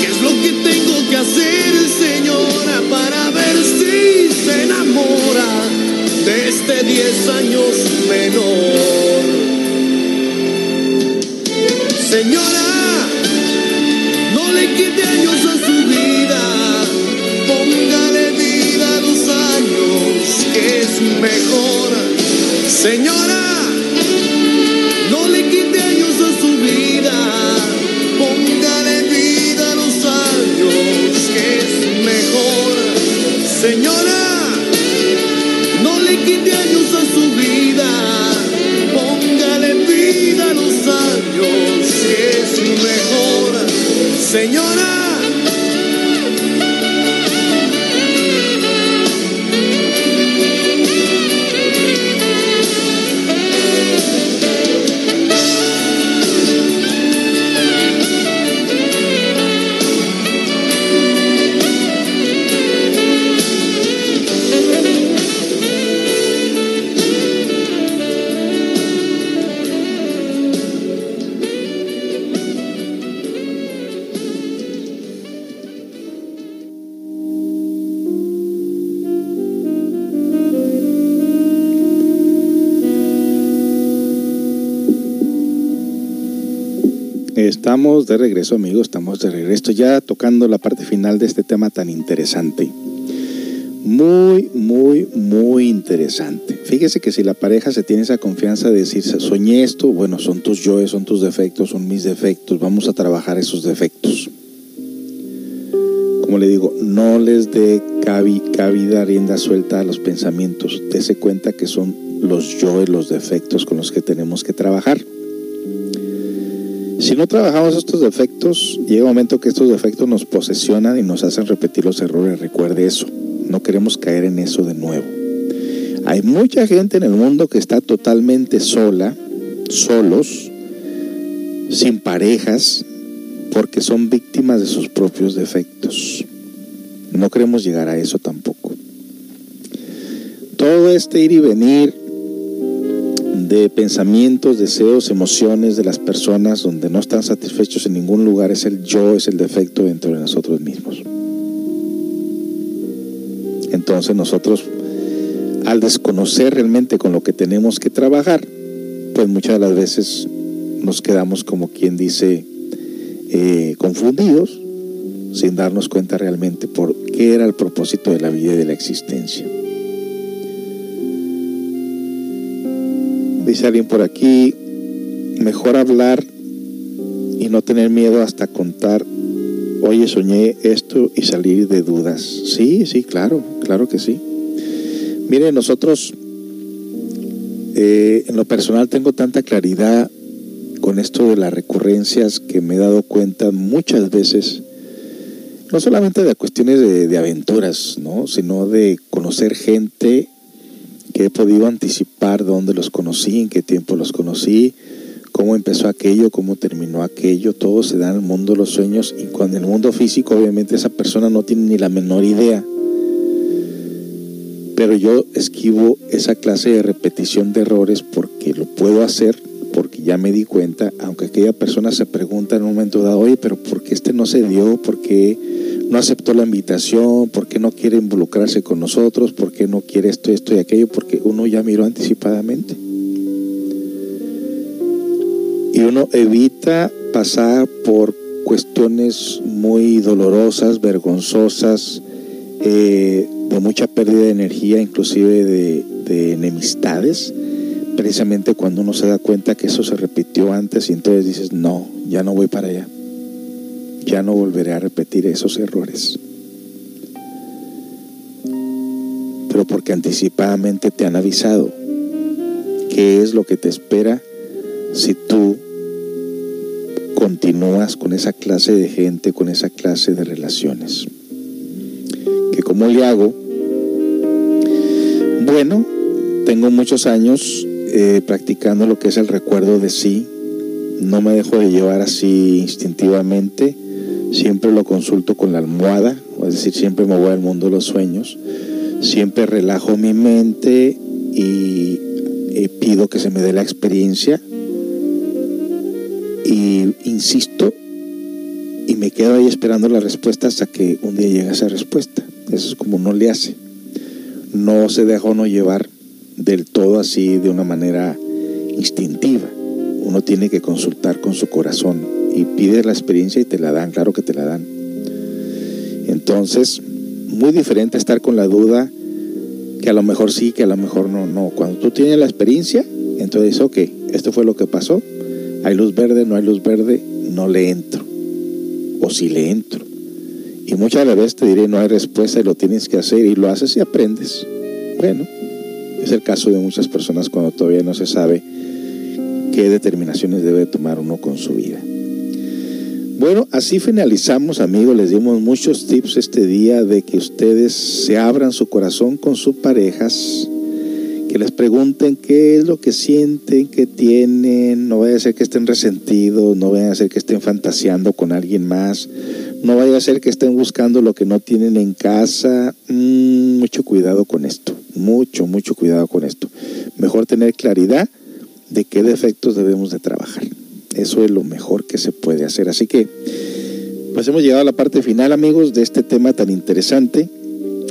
¿Qué es lo que tengo que hacer, señora, para ver si se enamora de este 10 años menor? Señora, no le quite años a su vida, póngale vida a los años, que es mejor. Señora, Estamos de regreso, amigos, estamos de regreso ya tocando la parte final de este tema tan interesante. Muy, muy, muy interesante. Fíjese que si la pareja se tiene esa confianza de decir, soñé esto, bueno, son tus yoes, son tus defectos, son mis defectos, vamos a trabajar esos defectos. Como le digo, no les dé cabida, rienda suelta a los pensamientos. Dese cuenta que son los yoes, los defectos con los que tenemos que trabajar. Si no trabajamos estos defectos, llega un momento que estos defectos nos posesionan y nos hacen repetir los errores. Recuerde eso. No queremos caer en eso de nuevo. Hay mucha gente en el mundo que está totalmente sola, solos, sin parejas, porque son víctimas de sus propios defectos. No queremos llegar a eso tampoco. Todo este ir y venir de pensamientos, deseos, emociones de las personas donde no están satisfechos en ningún lugar es el yo, es el defecto dentro de nosotros mismos. Entonces nosotros, al desconocer realmente con lo que tenemos que trabajar, pues muchas de las veces nos quedamos como quien dice eh, confundidos sin darnos cuenta realmente por qué era el propósito de la vida y de la existencia. Dice alguien por aquí, mejor hablar y no tener miedo hasta contar oye, soñé esto y salir de dudas. Sí, sí, claro, claro que sí. Mire, nosotros, eh, en lo personal tengo tanta claridad con esto de las recurrencias que me he dado cuenta muchas veces, no solamente de cuestiones de, de aventuras, ¿no? sino de conocer gente que he podido anticipar dónde los conocí, en qué tiempo los conocí, cómo empezó aquello, cómo terminó aquello, todo se da en el mundo de los sueños y cuando en el mundo físico obviamente esa persona no tiene ni la menor idea. Pero yo esquivo esa clase de repetición de errores porque lo puedo hacer, porque ya me di cuenta, aunque aquella persona se pregunta en un momento dado, oye, pero ¿por qué este no se dio? ¿Por qué no aceptó la invitación? ¿Por qué no quiere involucrarse con nosotros? ¿Por qué no quiere esto, esto y aquello? Porque uno ya miró anticipadamente y uno evita pasar por cuestiones muy dolorosas, vergonzosas, eh, de mucha pérdida de energía, inclusive de, de, enemistades, precisamente cuando uno se da cuenta que eso se repitió antes y entonces dices, no, ya no voy para allá, ya no volveré a repetir esos errores. Pero porque anticipadamente te han avisado qué es lo que te espera si tú continúas con esa clase de gente, con esa clase de relaciones. ¿Que cómo le hago? Bueno, tengo muchos años eh, practicando lo que es el recuerdo de sí. No me dejo de llevar así instintivamente. Siempre lo consulto con la almohada, es decir, siempre me voy al mundo de los sueños. Siempre relajo mi mente y eh, pido que se me dé la experiencia y insisto y me quedo ahí esperando la respuesta hasta que un día llega esa respuesta. Eso es como no le hace. No se deja uno llevar del todo así de una manera instintiva. Uno tiene que consultar con su corazón y pide la experiencia y te la dan, claro que te la dan. Entonces, muy diferente estar con la duda que a lo mejor sí, que a lo mejor no, no. Cuando tú tienes la experiencia, entonces, ok, esto fue lo que pasó, hay luz verde, no hay luz verde, no le entro. O si le entro. Y muchas veces te diré, no hay respuesta y lo tienes que hacer y lo haces y aprendes. Bueno, es el caso de muchas personas cuando todavía no se sabe qué determinaciones debe tomar uno con su vida. Bueno, así finalizamos amigos, les dimos muchos tips este día de que ustedes se abran su corazón con sus parejas, que les pregunten qué es lo que sienten, qué tienen, no vaya a ser que estén resentidos, no vaya a ser que estén fantaseando con alguien más, no vaya a ser que estén buscando lo que no tienen en casa. Mm, mucho cuidado con esto, mucho, mucho cuidado con esto. Mejor tener claridad de qué defectos debemos de trabajar. Eso es lo mejor que se puede hacer. Así que, pues hemos llegado a la parte final, amigos, de este tema tan interesante.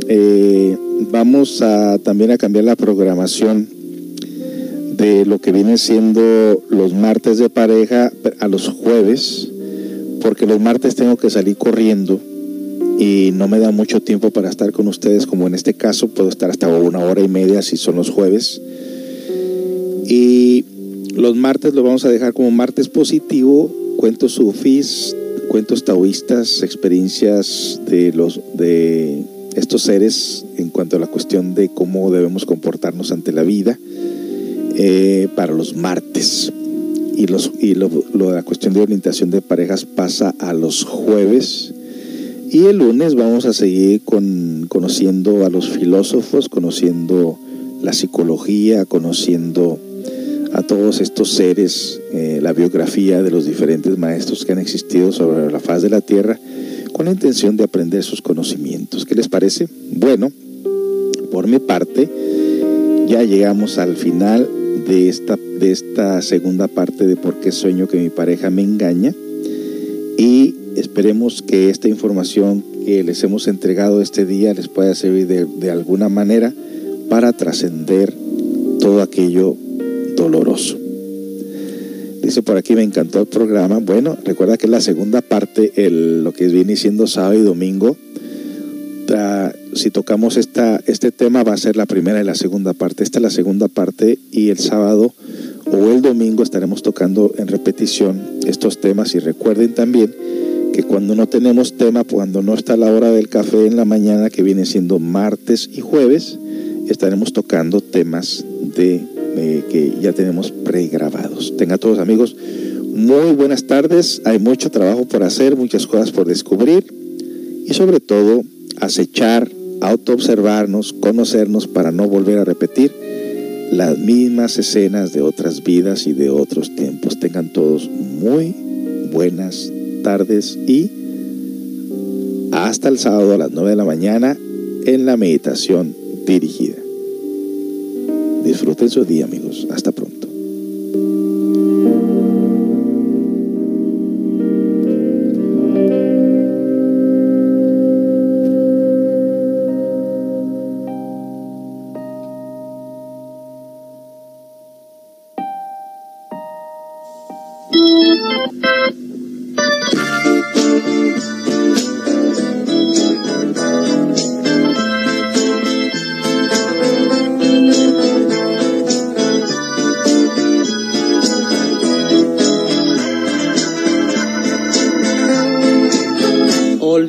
Eh, vamos a también a cambiar la programación de lo que viene siendo los martes de pareja a los jueves, porque los martes tengo que salir corriendo y no me da mucho tiempo para estar con ustedes, como en este caso puedo estar hasta una hora y media si son los jueves. Y los martes lo vamos a dejar como martes positivo, cuentos sufis, cuentos taoístas, experiencias de los de estos seres en cuanto a la cuestión de cómo debemos comportarnos ante la vida eh, para los martes. Y, los, y lo, la cuestión de orientación de parejas pasa a los jueves. Y el lunes vamos a seguir con, conociendo a los filósofos, conociendo la psicología, conociendo a todos estos seres, eh, la biografía de los diferentes maestros que han existido sobre la faz de la tierra, con la intención de aprender sus conocimientos. ¿Qué les parece? Bueno, por mi parte, ya llegamos al final de esta, de esta segunda parte de por qué sueño que mi pareja me engaña y esperemos que esta información que les hemos entregado este día les pueda servir de, de alguna manera para trascender todo aquello doloroso. Dice por aquí, me encantó el programa. Bueno, recuerda que la segunda parte, el, lo que viene siendo sábado y domingo, si tocamos esta, este tema va a ser la primera y la segunda parte. Esta es la segunda parte y el sábado o el domingo estaremos tocando en repetición estos temas y recuerden también que cuando no tenemos tema, cuando no está la hora del café en la mañana, que viene siendo martes y jueves, estaremos tocando temas de eh, que ya tenemos pregrabados. Tenga todos amigos muy buenas tardes. Hay mucho trabajo por hacer, muchas cosas por descubrir y sobre todo acechar, autoobservarnos, conocernos para no volver a repetir las mismas escenas de otras vidas y de otros tiempos. Tengan todos muy buenas tardes y hasta el sábado a las 9 de la mañana en la meditación dirigida. Disfruten su día amigos. Hasta pronto.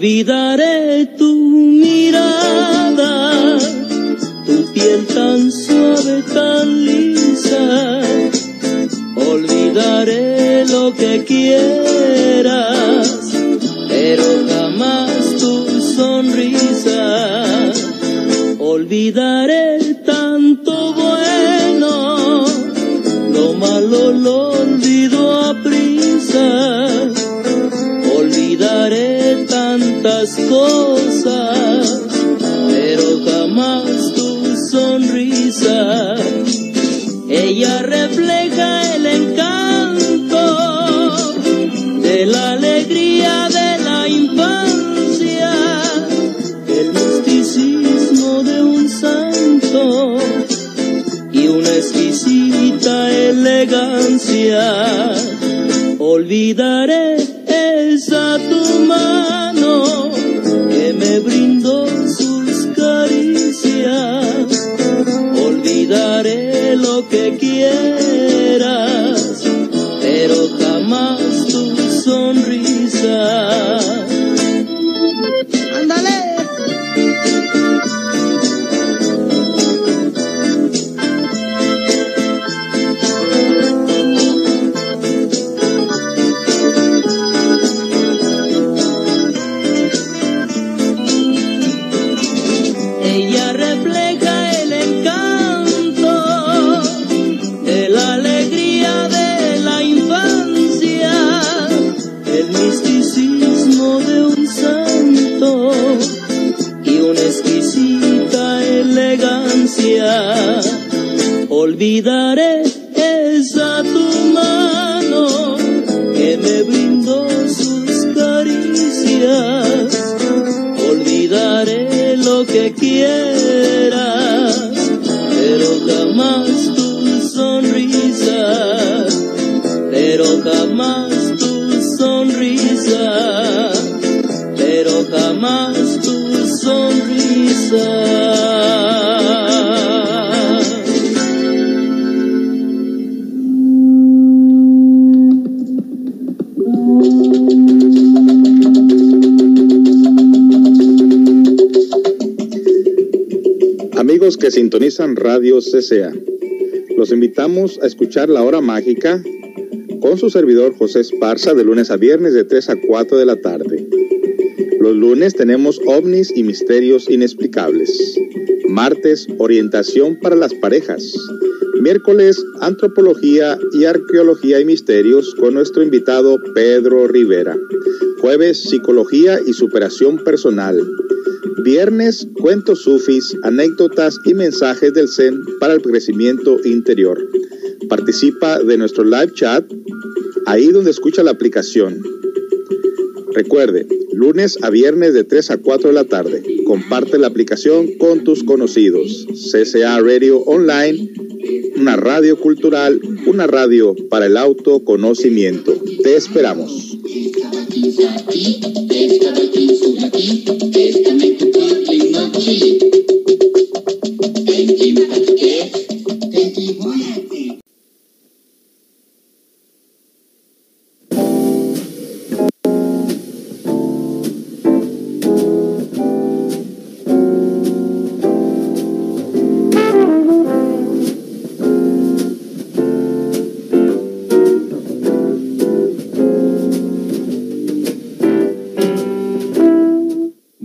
olvidar CCA, los invitamos a escuchar La Hora Mágica con su servidor José Esparza de lunes a viernes de 3 a 4 de la tarde. Los lunes tenemos ovnis y misterios inexplicables. Martes, orientación para las parejas. Miércoles, antropología y arqueología y misterios con nuestro invitado Pedro Rivera. Jueves, psicología y superación personal. Viernes, cuentos sufis, anécdotas y mensajes del Zen para el crecimiento interior. Participa de nuestro live chat ahí donde escucha la aplicación. Recuerde, lunes a viernes de 3 a 4 de la tarde. Comparte la aplicación con tus conocidos. CCA Radio Online, una radio cultural, una radio para el autoconocimiento. Te esperamos.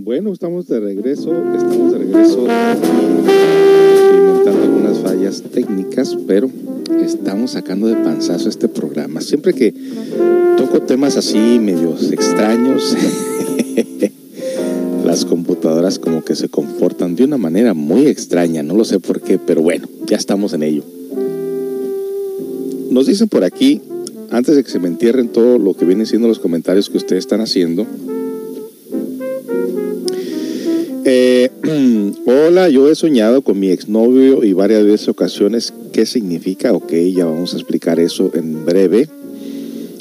Bueno, estamos de regreso, estamos de regreso experimentando algunas fallas técnicas, pero estamos sacando de panzazo este programa. Siempre que toco temas así medios extraños, las computadoras como que se comportan de una manera muy extraña, no lo sé por qué, pero bueno, ya estamos en ello. Nos dicen por aquí, antes de que se me entierren todo lo que vienen siendo los comentarios que ustedes están haciendo, eh, hola, yo he soñado con mi exnovio y varias veces ocasiones. ¿Qué significa? Ok, ya vamos a explicar eso en breve.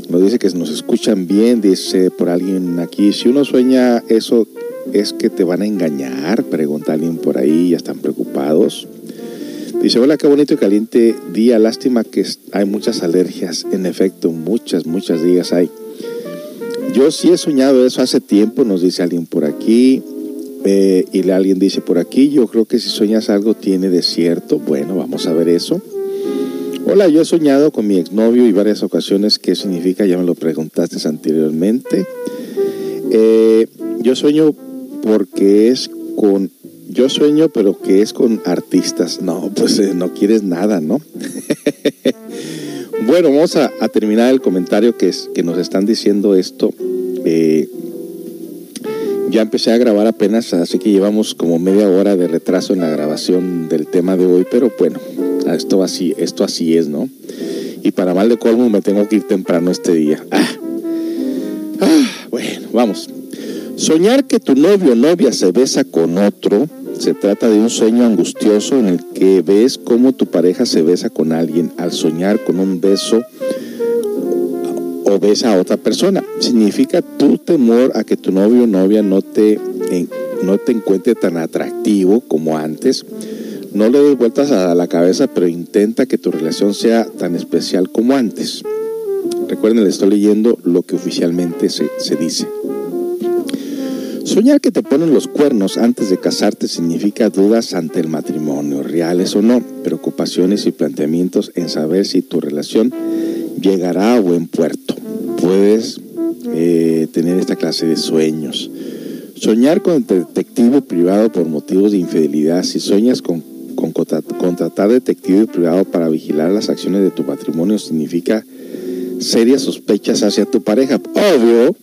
Nos dice que nos escuchan bien, dice por alguien aquí. Si uno sueña eso, ¿es que te van a engañar? Pregunta alguien por ahí, ya están preocupados. Dice, hola, qué bonito y caliente día. Lástima que hay muchas alergias. En efecto, muchas, muchas días hay. Yo sí he soñado eso hace tiempo, nos dice alguien por aquí. Eh, y alguien dice por aquí, yo creo que si sueñas algo tiene de cierto. Bueno, vamos a ver eso. Hola, yo he soñado con mi exnovio y varias ocasiones. ¿Qué significa? Ya me lo preguntaste anteriormente. Eh, yo sueño porque es con... Yo sueño, pero que es con artistas. No, pues eh, no quieres nada, ¿no? bueno, vamos a, terminar el comentario que, es, que nos están diciendo esto. Eh, ya empecé a grabar apenas, así que llevamos como media hora de retraso en la grabación del tema de hoy, pero bueno, esto así, esto así es, ¿no? Y para mal de colmo me tengo que ir temprano este día. Ah, ah bueno, vamos. Soñar que tu novio o novia se besa con otro se trata de un sueño angustioso en el que ves cómo tu pareja se besa con alguien. Al soñar con un beso o besa a otra persona. Significa tu temor a que tu novio o novia no te, no te encuentre tan atractivo como antes. No le des vueltas a la cabeza, pero intenta que tu relación sea tan especial como antes. Recuerden, le estoy leyendo lo que oficialmente se, se dice. Soñar que te ponen los cuernos antes de casarte significa dudas ante el matrimonio, reales o no, preocupaciones y planteamientos en saber si tu relación llegará a buen puerto. Puedes eh, tener esta clase de sueños. Soñar con detective privado por motivos de infidelidad. Si sueñas con, con contratar detective privado para vigilar las acciones de tu matrimonio, significa serias sospechas hacia tu pareja. Obvio,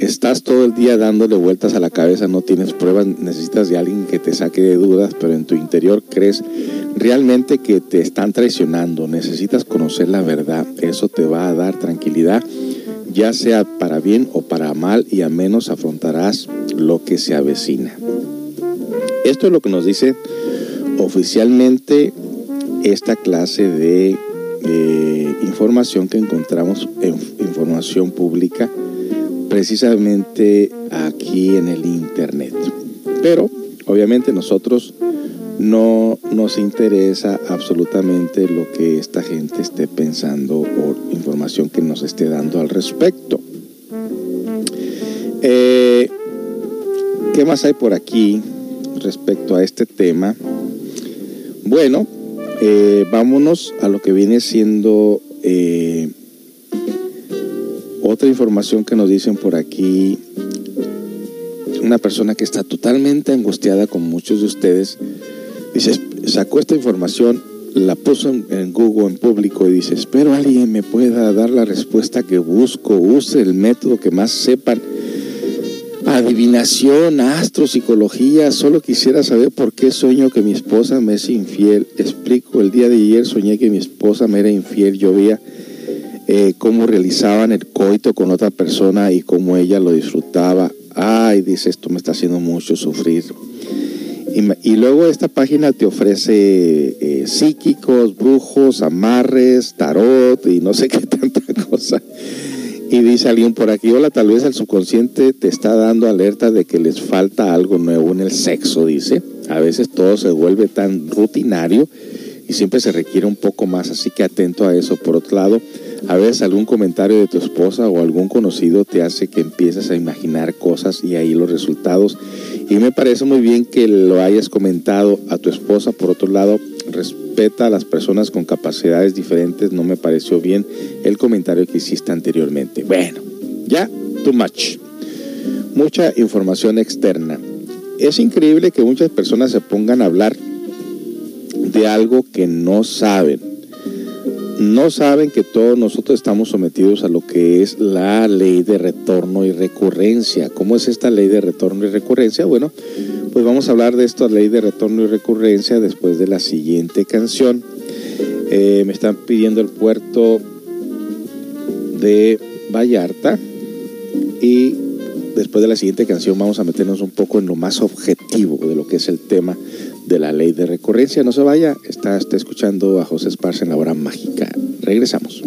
estás todo el día dándole vueltas a la cabeza, no tienes pruebas, necesitas de alguien que te saque de dudas, pero en tu interior crees realmente que te están traicionando, necesitas conocer la verdad, eso te va a dar tranquilidad, ya sea para bien o para mal, y a menos afrontarás lo que se avecina. Esto es lo que nos dice oficialmente esta clase de eh, información que encontramos en información pública precisamente aquí en el Internet. Pero obviamente nosotros no nos interesa absolutamente lo que esta gente esté pensando o información que nos esté dando al respecto. Eh, ¿Qué más hay por aquí respecto a este tema? Bueno, eh, vámonos a lo que viene siendo eh, otra información que nos dicen por aquí. Una persona que está totalmente angustiada con muchos de ustedes. Dice, sacó esta información, la puso en, Google en público y dice, espero alguien me pueda dar la respuesta que busco, use el método que más sepan adivinación, astropsicología. Solo quisiera saber por qué sueño que mi esposa me es infiel. Explico, el día de ayer soñé que mi esposa me era infiel. Yo veía eh, cómo realizaban el coito con otra persona y cómo ella lo disfrutaba. Ay, dice, esto me está haciendo mucho sufrir. Y, luego esta página te ofrece eh, psíquicos, brujos, amarres, tarot y no sé qué tanta cosa. Y dice alguien por aquí, hola, tal vez el subconsciente te está dando alerta de que les falta algo nuevo en el sexo, dice. A veces todo se vuelve tan rutinario y siempre se requiere un poco más, así que atento a eso. Por otro lado, a veces algún comentario de tu esposa o algún conocido te hace que empieces a imaginar cosas y ahí los resultados. Y me parece muy bien que lo hayas comentado a tu esposa. Por otro lado, respeta a las personas con capacidades diferentes. No me pareció bien el comentario que hiciste anteriormente. Bueno, ya, too much. Mucha información externa. Es increíble que muchas personas se pongan a hablar de algo que no saben. No saben que todos nosotros estamos sometidos a lo que es la ley de retorno y recurrencia. ¿Cómo es esta ley de retorno y recurrencia? Bueno, pues vamos a hablar de esta ley de retorno y recurrencia después de la siguiente canción. Eh, me están pidiendo el puerto de Vallarta y después de la siguiente canción vamos a meternos un poco en lo más objetivo de lo que es el tema de la ley de recurrencia. No se vaya, está, escuchando a José Esparza en la hora mágica. Regresamos.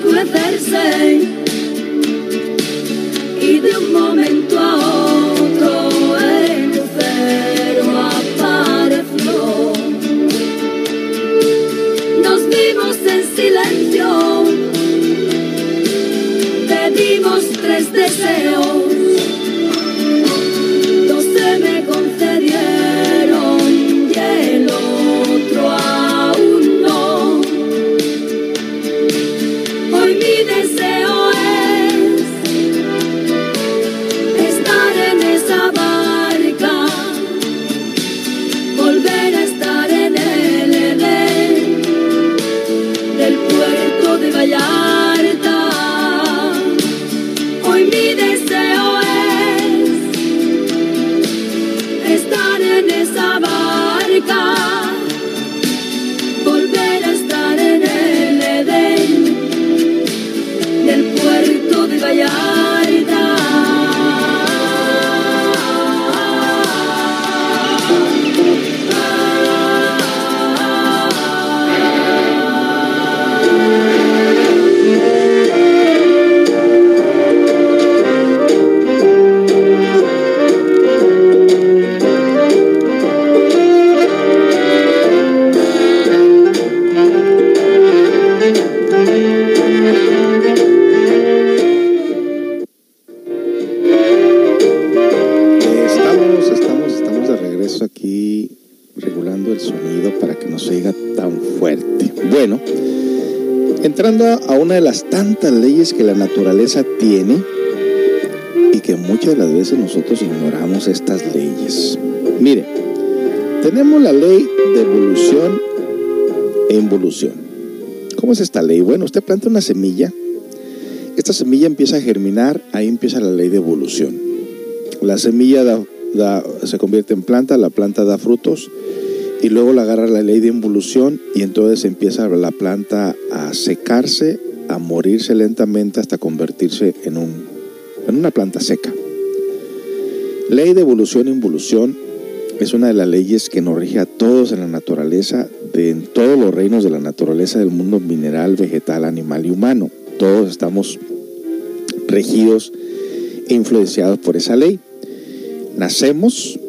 Vimos oscurecerse y de un momento tantas leyes que la naturaleza tiene y que muchas de las veces nosotros ignoramos estas leyes. Mire, tenemos la ley de evolución e involución. ¿Cómo es esta ley? Bueno, usted planta una semilla, esta semilla empieza a germinar, ahí empieza la ley de evolución. La semilla da- da- se convierte en planta, la planta da frutos y luego la agarra la ley de involución y entonces empieza la planta a secarse, a morirse lentamente hasta convertirse en, un, en una planta seca. Ley de evolución e involución es una de las leyes que nos rige a todos en la naturaleza, de, en todos los reinos de la naturaleza del mundo mineral, vegetal, animal y humano. Todos estamos regidos e influenciados por esa ley. Nacemos,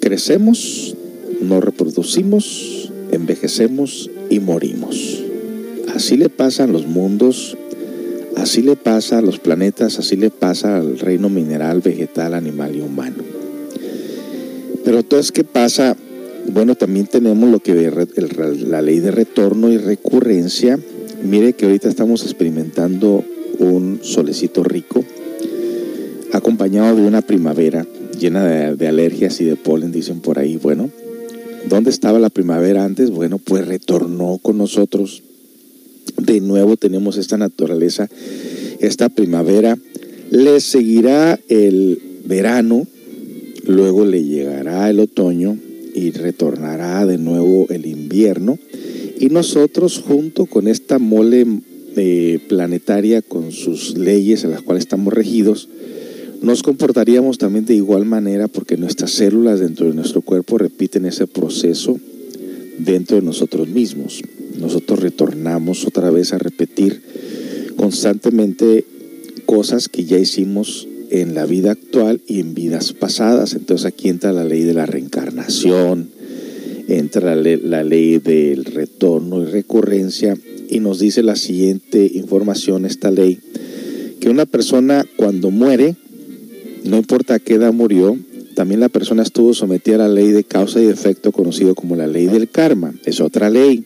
crecemos, nos reproducimos, envejecemos y morimos. Así le pasa a los mundos, así le pasa a los planetas, así le pasa al reino mineral, vegetal, animal y humano. Pero entonces, ¿qué pasa? Bueno, también tenemos lo que el- la ley de retorno y recurrencia. Mire que ahorita estamos experimentando un solecito rico, acompañado de una primavera llena de, de alergias y de polen, dicen por ahí. Bueno, ¿dónde estaba la primavera antes? Bueno, pues retornó con nosotros. De nuevo tenemos esta naturaleza, esta primavera. Le seguirá el verano, luego le llegará el otoño y retornará de nuevo el invierno. Y nosotros, junto con esta mole eh, planetaria, con sus leyes a las cuales estamos regidos, nos comportaríamos también de igual manera porque nuestras células dentro de nuestro cuerpo repiten ese proceso dentro de nosotros mismos. Nosotros retornamos otra vez a repetir constantemente cosas que ya hicimos en la vida actual y en vidas pasadas. Entonces aquí entra la ley de la reencarnación, entra la, le- la ley del retorno y recurrencia y nos dice la siguiente información, esta ley, que una persona cuando muere, no importa a qué edad murió, también la persona estuvo sometida a la ley de causa y efecto conocido como la ley del karma. Es otra ley.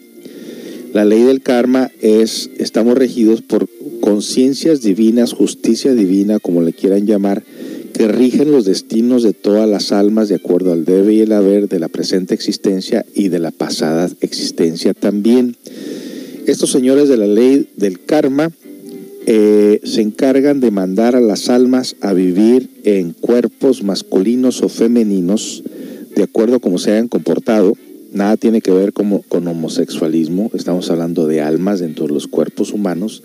La ley del karma es, estamos regidos por conciencias divinas, justicia divina, como le quieran llamar, que rigen los destinos de todas las almas de acuerdo al debe y el haber de la presente existencia y de la pasada existencia también. Estos señores de la ley del karma eh, se encargan de mandar a las almas a vivir en cuerpos masculinos o femeninos, de acuerdo a cómo se hayan comportado, Nada tiene que ver como, con homosexualismo. Estamos hablando de almas dentro de los cuerpos humanos.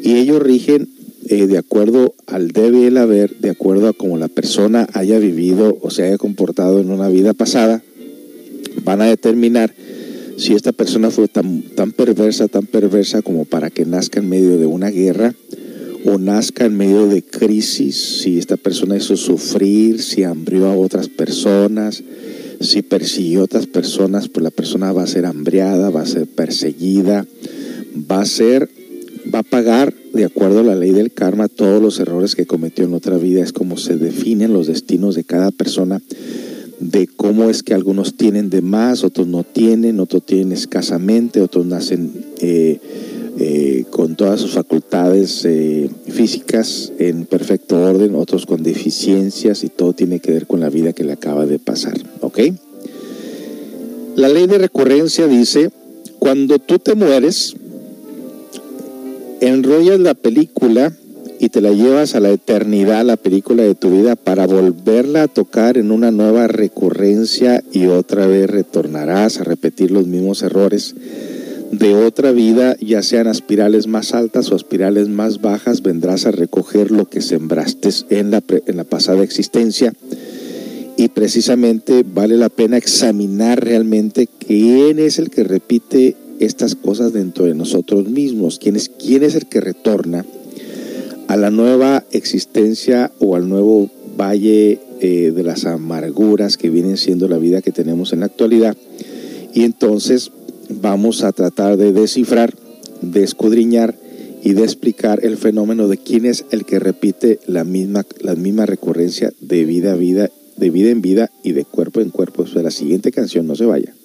Y ellos rigen eh, de acuerdo al debe el haber, de acuerdo a cómo la persona haya vivido o se haya comportado en una vida pasada, van a determinar si esta persona fue tan, tan perversa, tan perversa como para que nazca en medio de una guerra o nazca en medio de crisis, si esta persona hizo sufrir, si hambrió a otras personas, si persiguió a otras personas, pues la persona va a ser hambriada, va a ser perseguida, va a ser, va a pagar de acuerdo a la ley del karma todos los errores que cometió en otra vida. Es como se definen los destinos de cada persona de cómo es que algunos tienen de más, otros no tienen, otros tienen escasamente, otros nacen eh, eh, con todas sus facultades eh, físicas en perfecto orden, otros con deficiencias y todo tiene que ver con la vida que le acaba de pasar. ¿Ok? La ley de recurrencia dice, cuando tú te mueres, enrollas la película y te la llevas a la eternidad, la película de tu vida, para volverla a tocar en una nueva recurrencia y otra vez retornarás a repetir los mismos errores de otra vida, ya sean aspirales más altas o aspirales más bajas, vendrás a recoger lo que sembraste en la, en la pasada existencia. Y precisamente vale la pena examinar realmente quién es el que repite estas cosas dentro de nosotros mismos, quién es, quién es el que retorna a la nueva existencia o al nuevo valle eh, de las amarguras que vienen siendo la vida que tenemos en la actualidad. Y entonces vamos a tratar de descifrar, de escudriñar y de explicar el fenómeno de quién es el que repite la misma, la misma recurrencia de vida a vida, de vida en vida y de cuerpo en cuerpo. Eso la siguiente canción, no se vaya.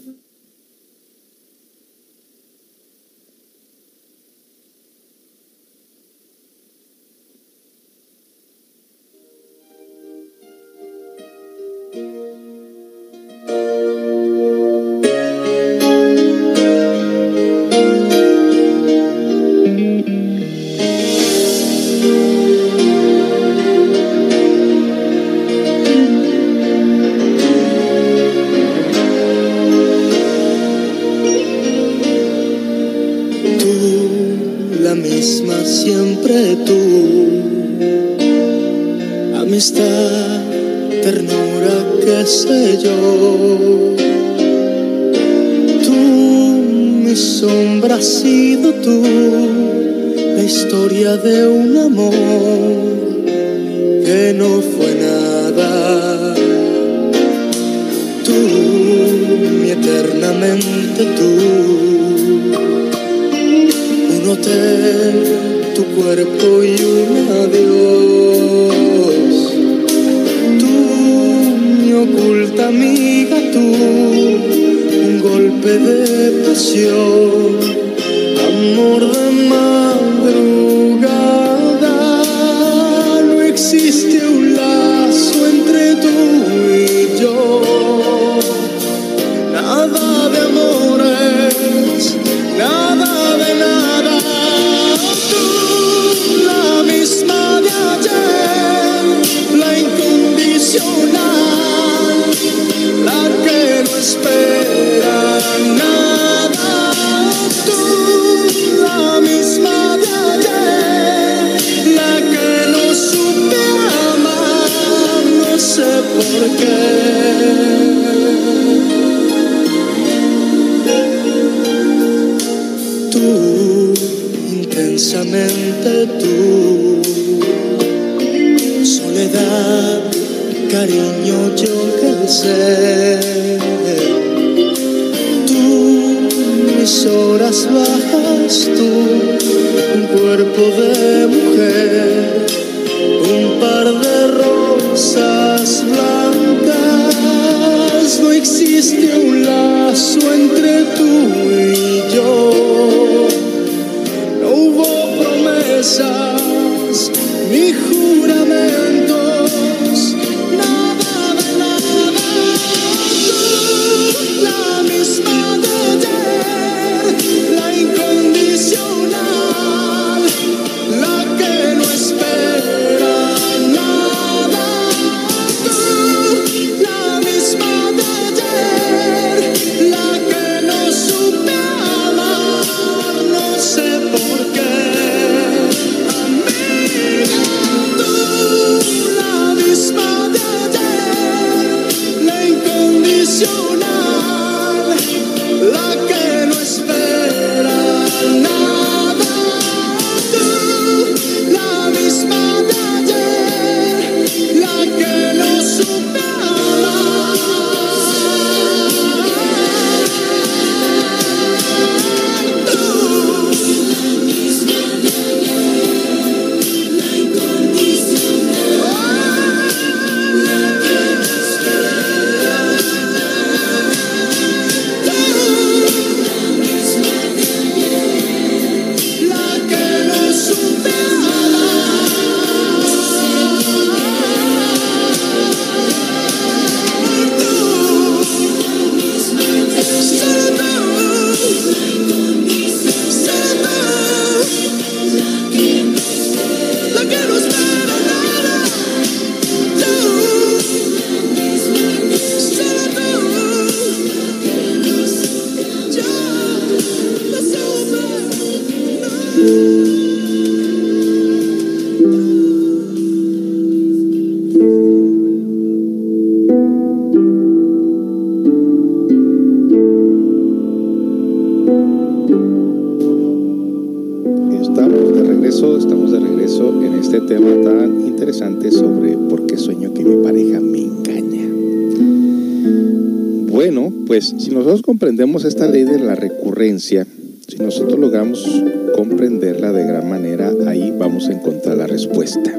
Comprendemos esta ley de la recurrencia, si nosotros logramos comprenderla de gran manera, ahí vamos a encontrar la respuesta.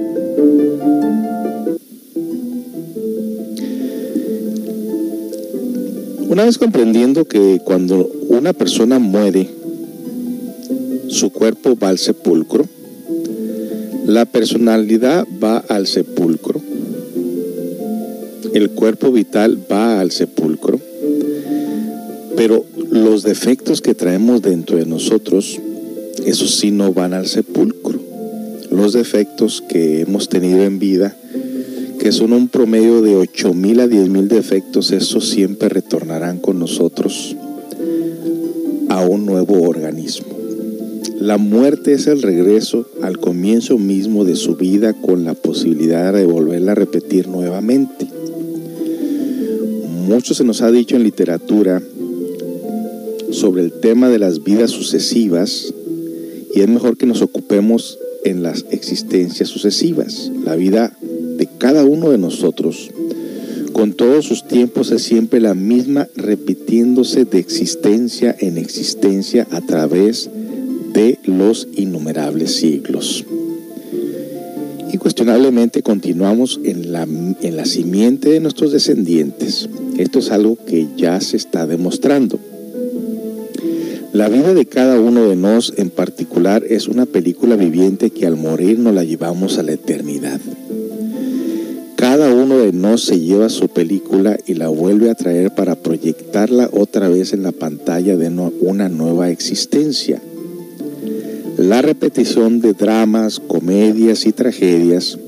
Una vez comprendiendo que cuando una persona muere, su cuerpo va al sepulcro, la personalidad va al sepulcro, el cuerpo vital va al sepulcro, pero los defectos que traemos dentro de nosotros, esos sí no van al sepulcro. Los defectos que hemos tenido en vida, que son un promedio de 8.000 a 10.000 defectos, esos siempre retornarán con nosotros a un nuevo organismo. La muerte es el regreso al comienzo mismo de su vida con la posibilidad de volverla a repetir nuevamente. Mucho se nos ha dicho en literatura sobre el tema de las vidas sucesivas y es mejor que nos ocupemos en las existencias sucesivas. La vida de cada uno de nosotros, con todos sus tiempos, es siempre la misma, repitiéndose de existencia en existencia a través de los innumerables siglos. Incuestionablemente continuamos en la, en la simiente de nuestros descendientes. Esto es algo que ya se está demostrando. La vida de cada uno de nos en particular es una película viviente que al morir nos la llevamos a la eternidad. Cada uno de nos se lleva su película y la vuelve a traer para proyectarla otra vez en la pantalla de una nueva existencia. La repetición de dramas, comedias y tragedias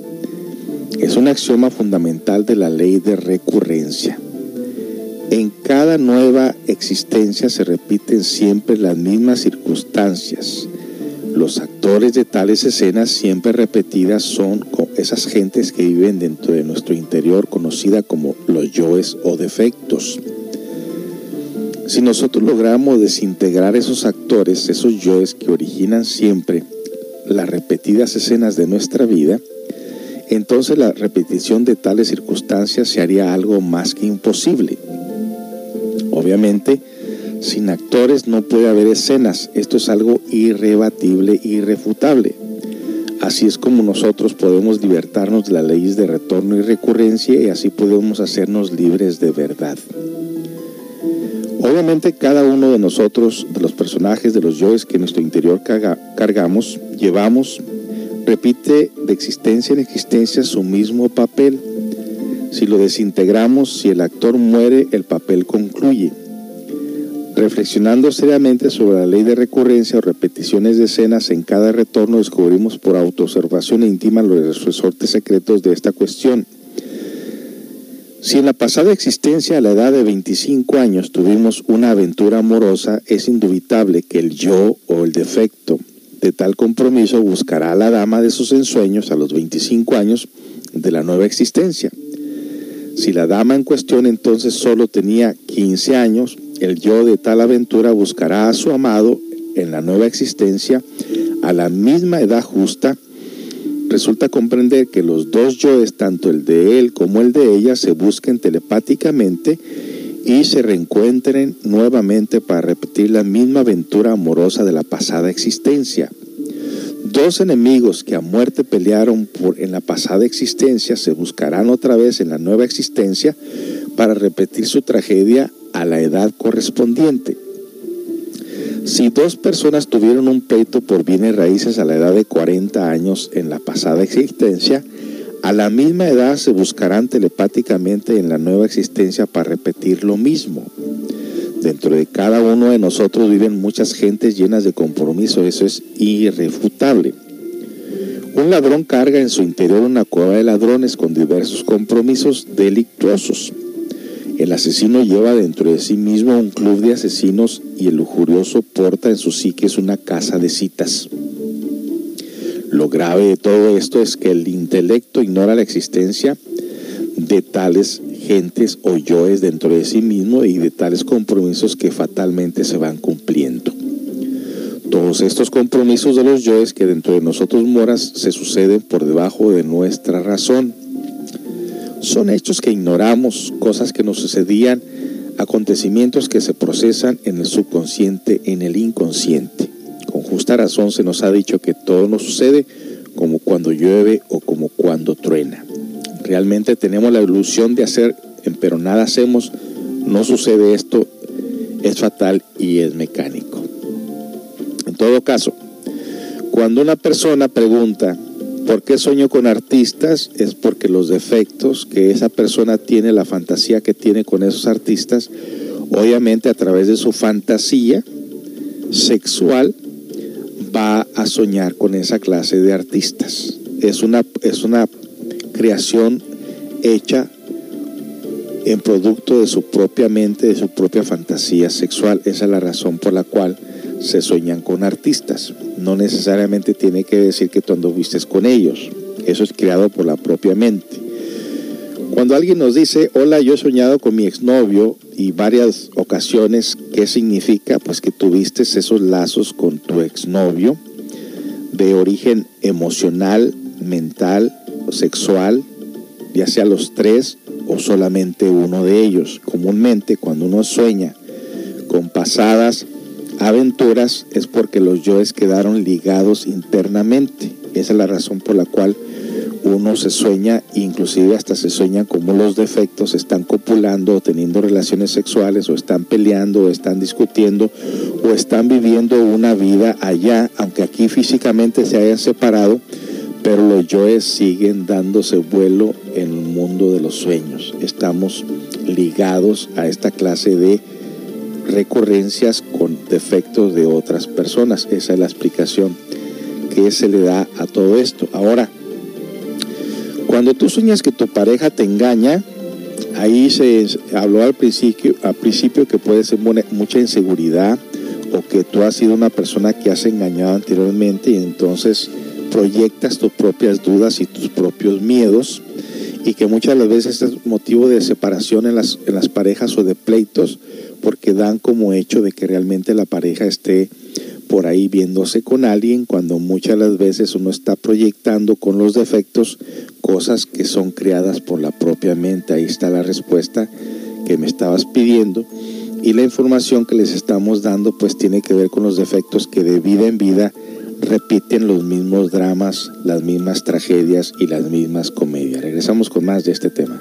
es un axioma fundamental de la ley de recurrencia. En cada nueva existencia se repiten siempre las mismas circunstancias. Los actores de tales escenas siempre repetidas son esas gentes que viven dentro de nuestro interior conocida como los yoes o defectos. Si nosotros logramos desintegrar esos actores, esos yoes que originan siempre las repetidas escenas de nuestra vida, entonces la repetición de tales circunstancias se haría algo más que imposible. Obviamente, sin actores no puede haber escenas. Esto es algo irrebatible, irrefutable. Así es como nosotros podemos libertarnos de las leyes de retorno y recurrencia y así podemos hacernos libres de verdad. Obviamente cada uno de nosotros, de los personajes, de los yoes que en nuestro interior cargamos, llevamos, repite de existencia en existencia su mismo papel. Si lo desintegramos, si el actor muere, el papel concluye. Reflexionando seriamente sobre la ley de recurrencia o repeticiones de escenas en cada retorno, descubrimos por autoobservación íntima los resortes secretos de esta cuestión. Si en la pasada existencia a la edad de 25 años tuvimos una aventura amorosa, es indubitable que el yo o el defecto de tal compromiso buscará a la dama de sus ensueños a los 25 años de la nueva existencia. Si la dama en cuestión entonces solo tenía 15 años, el yo de tal aventura buscará a su amado en la nueva existencia a la misma edad justa resulta comprender que los dos yoes, tanto el de él como el de ella, se busquen telepáticamente y se reencuentren nuevamente para repetir la misma aventura amorosa de la pasada existencia. Dos enemigos que a muerte pelearon en la pasada existencia se buscarán otra vez en la nueva existencia para repetir su tragedia a la edad correspondiente. Si dos personas tuvieron un pleito por bienes raíces a la edad de 40 años en la pasada existencia, a la misma edad se buscarán telepáticamente en la nueva existencia para repetir lo mismo. Dentro de cada uno de nosotros viven muchas gentes llenas de compromiso, eso es irrefutable. Un ladrón carga en su interior una cueva de ladrones con diversos compromisos delictuosos. El asesino lleva dentro de sí mismo un club de asesinos y el lujurioso porta en su psiques una casa de citas. Lo grave de todo esto es que el intelecto ignora la existencia de tales gentes o yoes dentro de sí mismo y de tales compromisos que fatalmente se van cumpliendo. Todos estos compromisos de los yoes que dentro de nosotros moras se suceden por debajo de nuestra razón. Son hechos que ignoramos, cosas que nos sucedían, acontecimientos que se procesan en el subconsciente, en el inconsciente. Con justa razón se nos ha dicho que todo nos sucede como cuando llueve o como cuando truena. Realmente tenemos la ilusión de hacer, pero nada hacemos, no sucede esto, es fatal y es mecánico. En todo caso, cuando una persona pregunta, ¿por qué sueño con artistas? Es porque los defectos que esa persona tiene, la fantasía que tiene con esos artistas, obviamente a través de su fantasía sexual, va a soñar con esa clase de artistas. Es una, es una creación hecha en producto de su propia mente, de su propia fantasía sexual. Esa es la razón por la cual se sueñan con artistas. No necesariamente tiene que decir que tú anduviste con ellos. Eso es creado por la propia mente. Cuando alguien nos dice, hola, yo he soñado con mi exnovio y varias ocasiones, ¿qué significa? Pues que tuviste esos lazos con tu exnovio de origen emocional, mental, sexual, ya sea los tres o solamente uno de ellos. Comúnmente cuando uno sueña con pasadas aventuras es porque los yoes quedaron ligados internamente. Esa es la razón por la cual uno se sueña, inclusive hasta se sueña como los defectos están copulando o teniendo relaciones sexuales o están peleando o están discutiendo o están viviendo una vida allá, aunque aquí físicamente se hayan separado, pero los yoes siguen dándose vuelo en el mundo de los sueños. Estamos ligados a esta clase de recurrencias con defectos de otras personas. Esa es la explicación que se le da a todo esto. Ahora, cuando tú sueñas que tu pareja te engaña, ahí se habló al principio, al principio que puede ser mucha inseguridad o que tú has sido una persona que has engañado anteriormente y entonces proyectas tus propias dudas y tus propios miedos y que muchas las veces es motivo de separación en las, en las parejas o de pleitos porque dan como hecho de que realmente la pareja esté por ahí viéndose con alguien cuando muchas las veces uno está proyectando con los defectos cosas que son creadas por la propia mente. Ahí está la respuesta que me estabas pidiendo. Y la información que les estamos dando pues tiene que ver con los defectos que de vida en vida repiten los mismos dramas, las mismas tragedias y las mismas comedias. Regresamos con más de este tema.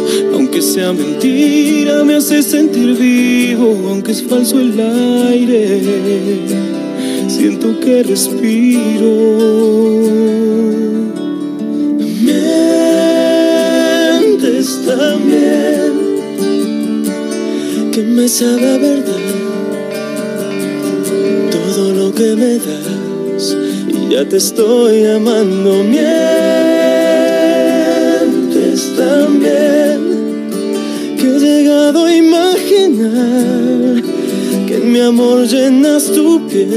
Aunque sea mentira, me hace sentir vivo. Aunque es falso el aire, siento que respiro. Mientes también, que me sabe verdad todo lo que me da y ya te estoy amando. Mientes amor llenas tu piel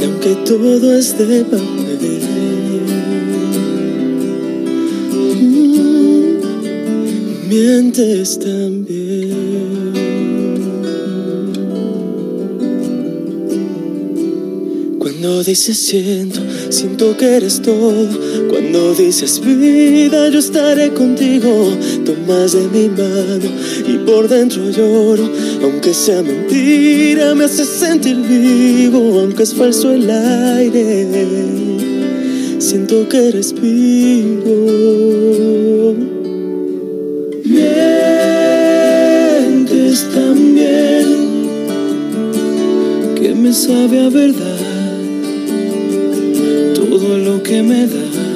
y aunque todo es de papel. Mientes también. Cuando dices siento, siento que eres todo. Cuando dices vida, yo estaré contigo. Tomas de mi mano y por dentro lloro. Aunque sea mentira, me hace sentir vivo. Aunque es falso el aire, siento que respiro. Mientes también, que me sabe a verdad todo lo que me das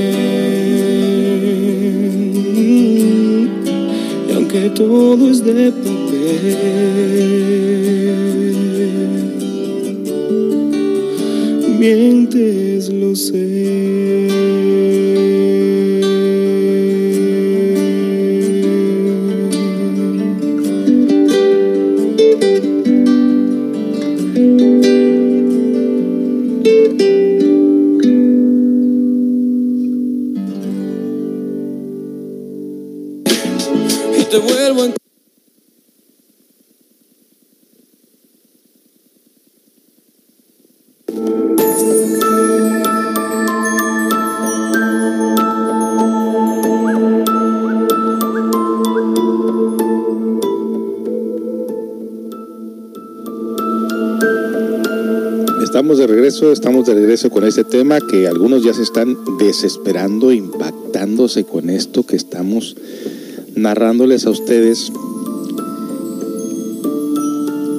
Todo es de papel, mientes, lo sé. Regreso con este tema que algunos ya se están desesperando, impactándose con esto que estamos narrándoles a ustedes.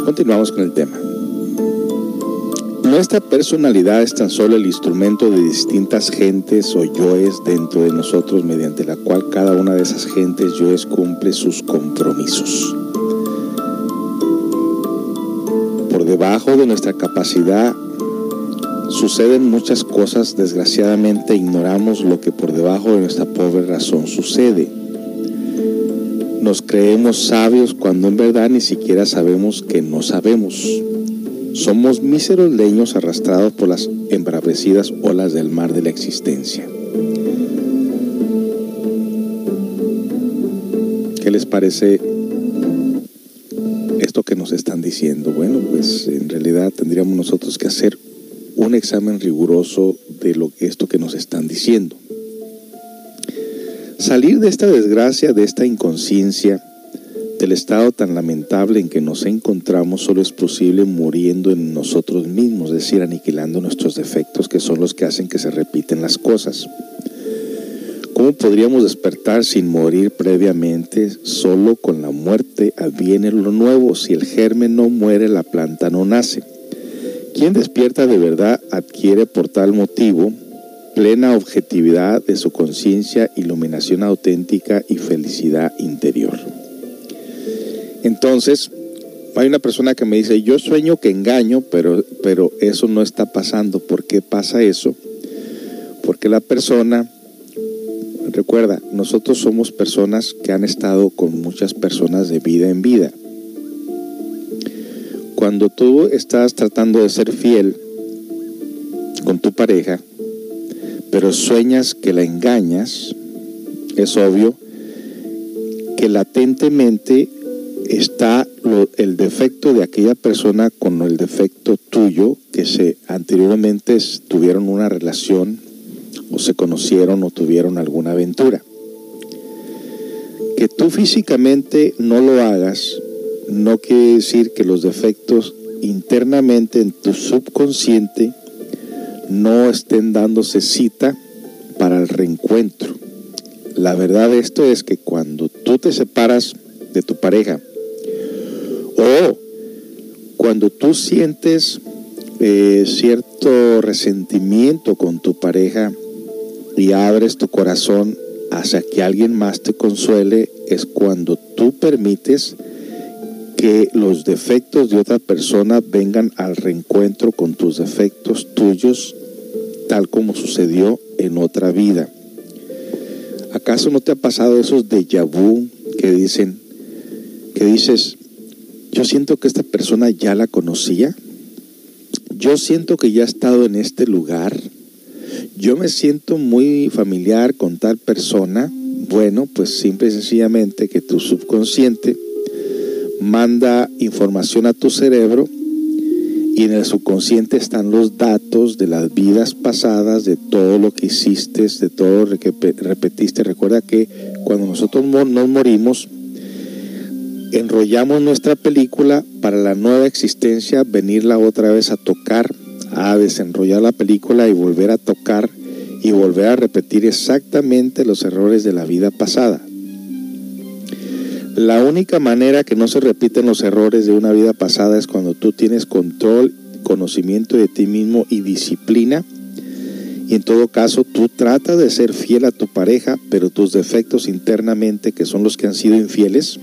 Continuamos con el tema. Nuestra personalidad es tan solo el instrumento de distintas gentes o yoes dentro de nosotros mediante la cual cada una de esas gentes yoes cumple sus compromisos. Por debajo de nuestra capacidad suceden muchas cosas, desgraciadamente ignoramos lo que por debajo de nuestra pobre razón sucede. Nos creemos sabios cuando en verdad ni siquiera sabemos que no sabemos. Somos míseros leños arrastrados por las embravecidas olas del mar de la existencia. ¿Qué les parece esto que nos están diciendo? Bueno, pues en realidad tendríamos nosotros que hacer un examen riguroso de lo esto que nos están diciendo. Salir de esta desgracia, de esta inconsciencia, del estado tan lamentable en que nos encontramos solo es posible muriendo en nosotros mismos, es decir, aniquilando nuestros defectos que son los que hacen que se repiten las cosas. ¿Cómo podríamos despertar sin morir previamente? Solo con la muerte adviene lo nuevo. Si el germen no muere, la planta no nace. Quien despierta de verdad adquiere por tal motivo plena objetividad de su conciencia, iluminación auténtica y felicidad interior. Entonces, hay una persona que me dice, yo sueño que engaño, pero, pero eso no está pasando. ¿Por qué pasa eso? Porque la persona, recuerda, nosotros somos personas que han estado con muchas personas de vida en vida. Cuando tú estás tratando de ser fiel con tu pareja, pero sueñas que la engañas, es obvio que latentemente está el defecto de aquella persona con el defecto tuyo que se anteriormente tuvieron una relación o se conocieron o tuvieron alguna aventura. Que tú físicamente no lo hagas no quiere decir que los defectos internamente en tu subconsciente no estén dándose cita para el reencuentro. La verdad de esto es que cuando tú te separas de tu pareja o cuando tú sientes eh, cierto resentimiento con tu pareja y abres tu corazón hacia que alguien más te consuele, es cuando tú permites que los defectos de otra persona vengan al reencuentro con tus defectos tuyos, tal como sucedió en otra vida. ¿Acaso no te ha pasado esos déjà vu que dicen, que dices, yo siento que esta persona ya la conocía? Yo siento que ya ha estado en este lugar. Yo me siento muy familiar con tal persona. Bueno, pues simple y sencillamente que tu subconsciente manda información a tu cerebro y en el subconsciente están los datos de las vidas pasadas, de todo lo que hiciste, de todo lo que repetiste. Recuerda que cuando nosotros nos morimos, enrollamos nuestra película para la nueva existencia, venirla otra vez a tocar, a desenrollar la película y volver a tocar y volver a repetir exactamente los errores de la vida pasada. La única manera que no se repiten los errores de una vida pasada es cuando tú tienes control, conocimiento de ti mismo y disciplina. Y en todo caso, tú tratas de ser fiel a tu pareja, pero tus defectos internamente, que son los que han sido infieles,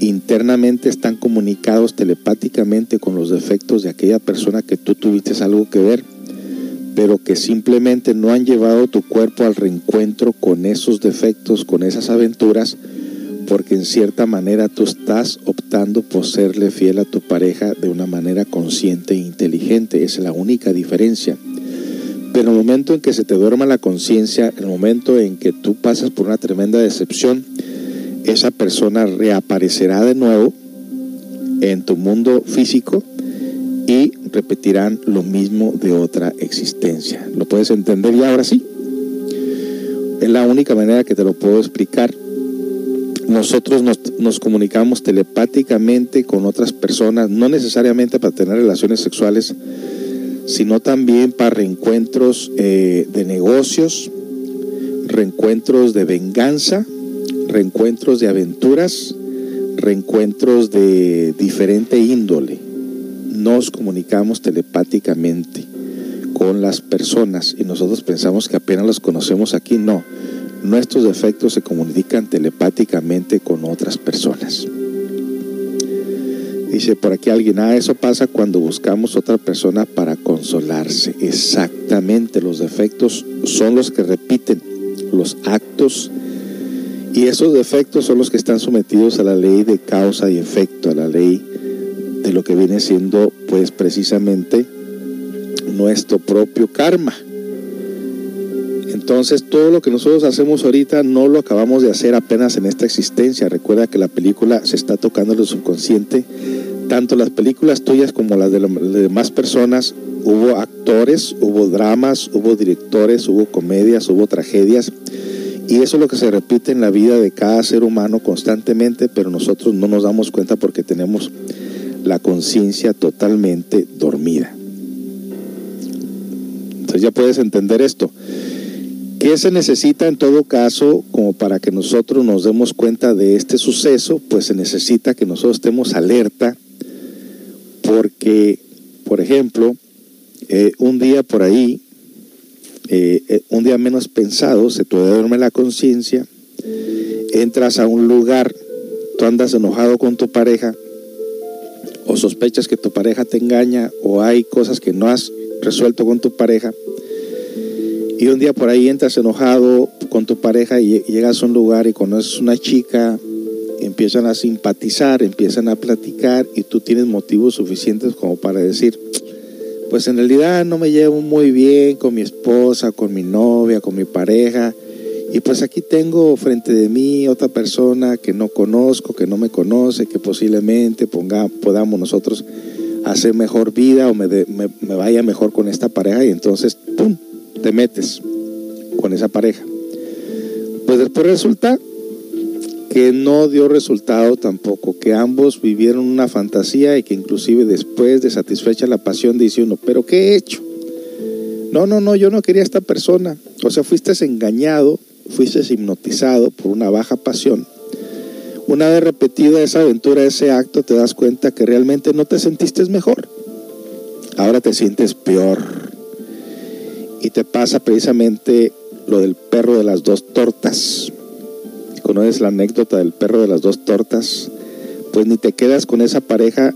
internamente están comunicados telepáticamente con los defectos de aquella persona que tú tuviste algo que ver, pero que simplemente no han llevado tu cuerpo al reencuentro con esos defectos, con esas aventuras, porque en cierta manera tú estás optando por serle fiel a tu pareja de una manera consciente e inteligente. Es la única diferencia. Pero el momento en que se te duerma la conciencia, en el momento en que tú pasas por una tremenda decepción, esa persona reaparecerá de nuevo en tu mundo físico y repetirán lo mismo de otra existencia. ¿Lo puedes entender ya ahora sí? Es la única manera que te lo puedo explicar. Nosotros nos, comunicamos telepáticamente con otras personas, no necesariamente para tener relaciones sexuales, sino también para reencuentros eh, de negocios, reencuentros de venganza, reencuentros de aventuras, reencuentros de diferente índole. Nos comunicamos telepáticamente con las personas y nosotros pensamos que apenas los conocemos aquí. No, nuestros defectos se comunican telepáticamente con otras personas. Dice por aquí alguien, ah, eso pasa cuando buscamos otra persona para consolarse. Exactamente, los defectos son los que repiten los actos y esos defectos son los que están sometidos a la ley de causa y efecto, a la ley de lo que viene siendo pues precisamente nuestro propio karma. Entonces todo lo que nosotros hacemos ahorita no lo acabamos de hacer apenas en esta existencia. Recuerda que la película se está tocando en el subconsciente. Tanto las películas tuyas como las de las demás personas, hubo actores, hubo dramas, hubo directores, hubo comedias, hubo tragedias y eso es lo que se repite en la vida de cada ser humano constantemente, pero nosotros no nos damos cuenta porque tenemos la conciencia totalmente dormida. Entonces ya puedes entender esto. ¿Qué se necesita en todo caso como para que nosotros nos demos cuenta de este suceso? Pues se necesita que nosotros estemos alerta porque, por ejemplo, eh, un día por ahí eh, eh, un día menos pensado, se te duerme la conciencia, entras a un lugar, tú andas enojado con tu pareja, o sospechas que tu pareja te engaña, o hay cosas que no has resuelto con tu pareja, y un día por ahí entras enojado con tu pareja y llegas a un lugar y conoces una chica, empiezan a simpatizar, empiezan a platicar y tú tienes motivos suficientes como para decir, pues en realidad no me llevo muy bien con mi esposa, con mi novia, con mi pareja. Y pues aquí tengo frente de mí otra persona que no conozco, que no me conoce, que posiblemente ponga, podamos nosotros hacer mejor vida o me, me vaya mejor con esta pareja y entonces, ¡pum!, te metes con esa pareja. Pues después resulta que no dio resultado tampoco, que ambos vivieron una fantasía y que inclusive después de satisfecha la pasión dice uno, pero ¿qué he hecho? No, no, no, yo no quería a esta persona. O sea, fuiste engañado fuiste hipnotizado por una baja pasión, una vez repetida esa aventura, ese acto, te das cuenta que realmente no te sentiste mejor. Ahora te sientes peor. Y te pasa precisamente lo del perro de las dos tortas. ¿Conoces la anécdota del perro de las dos tortas? Pues ni te quedas con esa pareja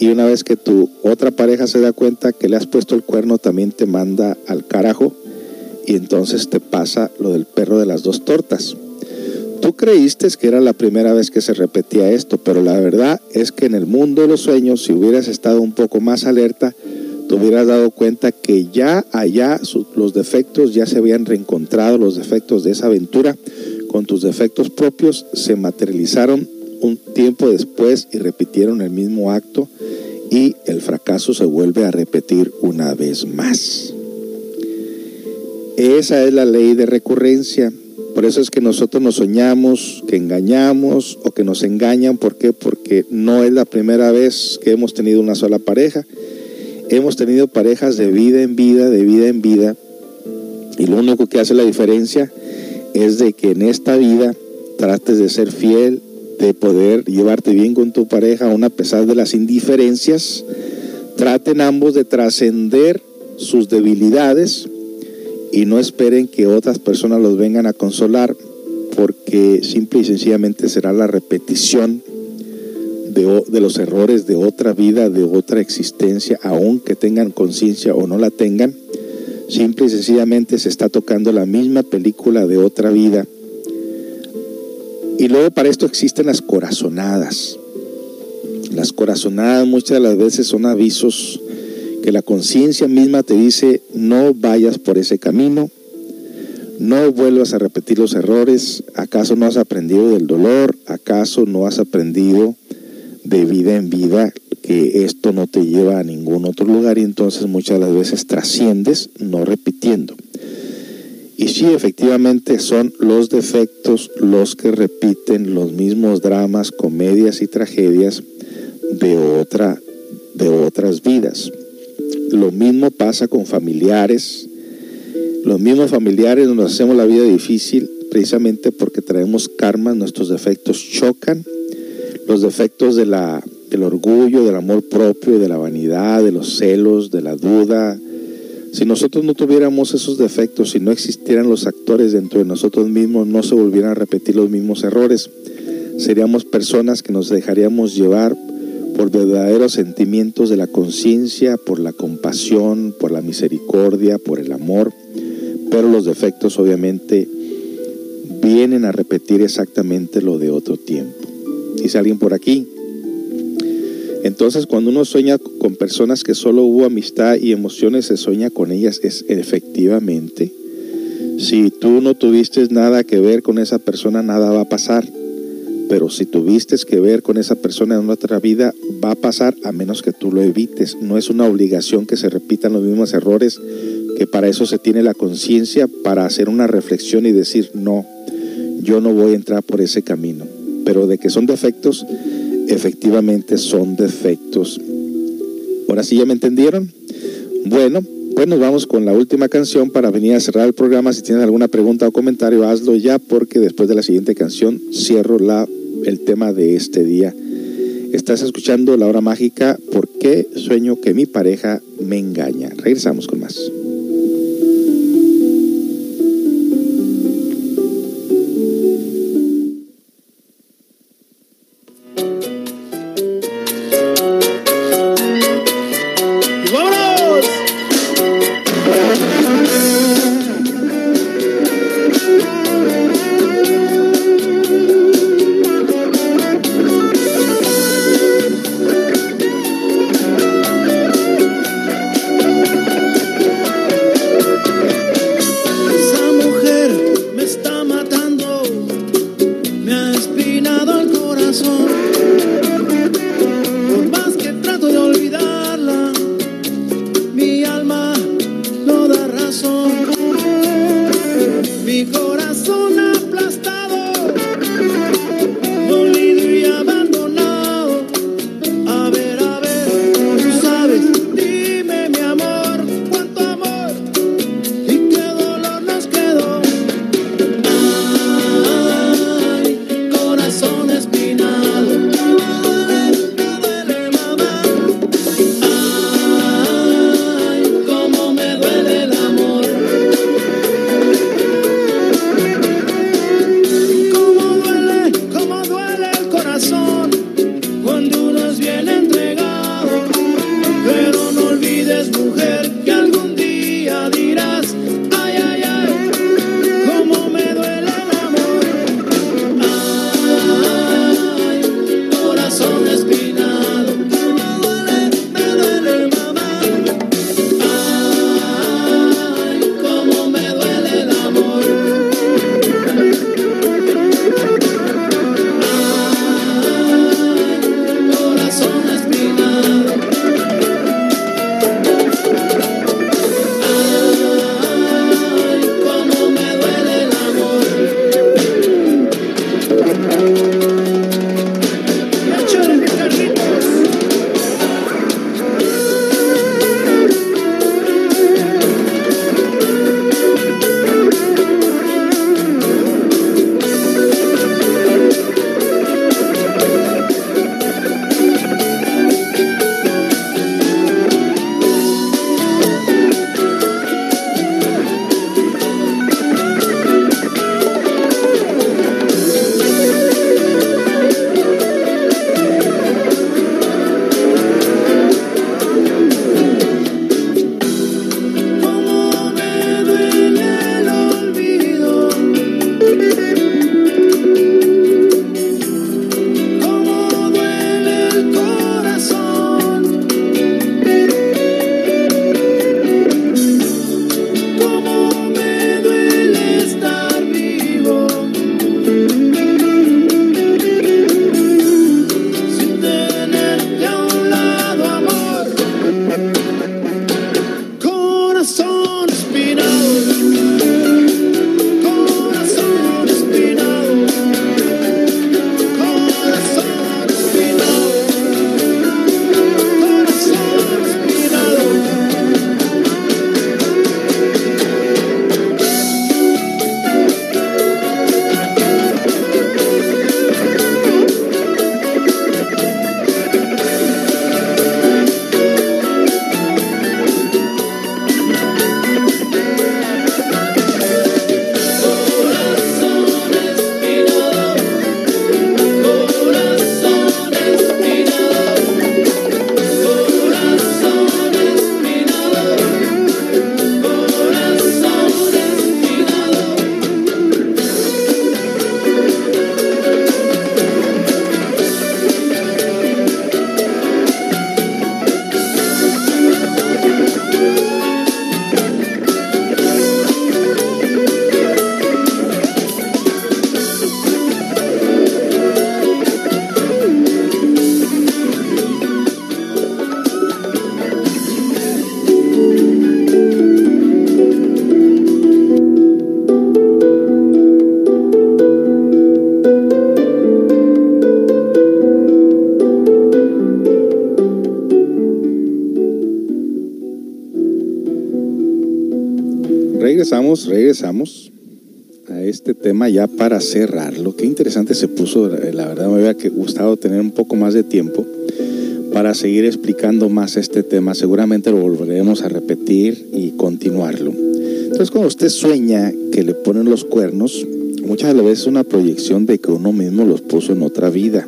y una vez que tu otra pareja se da cuenta que le has puesto el cuerno, también te manda al carajo y entonces te pasa lo del perro de las dos tortas. Tú creíste que era la primera vez que se repetía esto, pero la verdad es que en el mundo de los sueños, si hubieras estado un poco más alerta, te hubieras dado cuenta que ya allá los defectos ya se habían reencontrado, los defectos de esa aventura con tus defectos propios se materializaron un tiempo después y repitieron el mismo acto y el fracaso se vuelve a repetir una vez más. Esa es la ley de recurrencia. Por eso es que nosotros nos soñamos, que engañamos o que nos engañan. ¿Por qué? Porque no es la primera vez que hemos tenido una sola pareja. Hemos tenido parejas de vida en vida, de vida en vida. Y lo único que hace la diferencia es de que en esta vida trates de ser fiel, de poder llevarte bien con tu pareja, aún a pesar de las indiferencias. Traten ambos de trascender sus debilidades y no esperen que otras personas los vengan a consolar porque simple y sencillamente será la repetición de, de los errores de otra vida, de otra existencia, aunque tengan conciencia o no la tengan. Simple y sencillamente se está tocando la misma película de otra vida. Y luego para esto existen las corazonadas. Las corazonadas muchas de las veces son avisos la conciencia misma te dice, no vayas por ese camino, no vuelvas a repetir los errores, ¿acaso no has aprendido del dolor? ¿Acaso no has aprendido de vida en vida que esto no te lleva a ningún otro lugar y entonces muchas las veces trasciendes no repitiendo? Y sí, efectivamente son los defectos los que repiten los mismos dramas, comedias y tragedias de, otra, de otras vidas. Lo mismo pasa con familiares. Los mismos familiares nos hacemos la vida difícil precisamente porque traemos karma, nuestros defectos chocan. Los defectos de la, del orgullo, del amor propio, de la vanidad, de los celos, de la duda. Si nosotros no tuviéramos esos defectos, si no existieran los actores dentro de nosotros mismos, no se volvieran a repetir los mismos errores. Seríamos personas que nos dejaríamos llevar por verdaderos sentimientos de la conciencia, por la compasión, por la misericordia, por el amor, pero los defectos obviamente vienen a repetir exactamente lo de otro tiempo. Dice alguien por aquí. Entonces cuando uno sueña con personas que solo hubo amistad y emociones, se sueña con ellas, es efectivamente. Si tú no tuviste nada que ver con esa persona, nada va a pasar pero si tuviste que ver con esa persona en otra vida, va a pasar a menos que tú lo evites. No es una obligación que se repitan los mismos errores, que para eso se tiene la conciencia, para hacer una reflexión y decir, no, yo no voy a entrar por ese camino. Pero de que son defectos, efectivamente son defectos. Ahora sí ya me entendieron. Bueno, pues nos vamos con la última canción para venir a cerrar el programa. Si tienes alguna pregunta o comentario, hazlo ya porque después de la siguiente canción cierro la el tema de este día. Estás escuchando La Hora Mágica, ¿por qué sueño que mi pareja me engaña? Regresamos con más. Regresamos, a este tema ya para cerrarlo. Qué interesante se puso, la verdad me hubiera gustado tener un poco más de tiempo para seguir explicando más este tema. Seguramente lo volveremos a repetir y continuarlo. Entonces cuando usted sueña que le ponen los cuernos, muchas veces es una proyección de que uno mismo los puso en otra vida.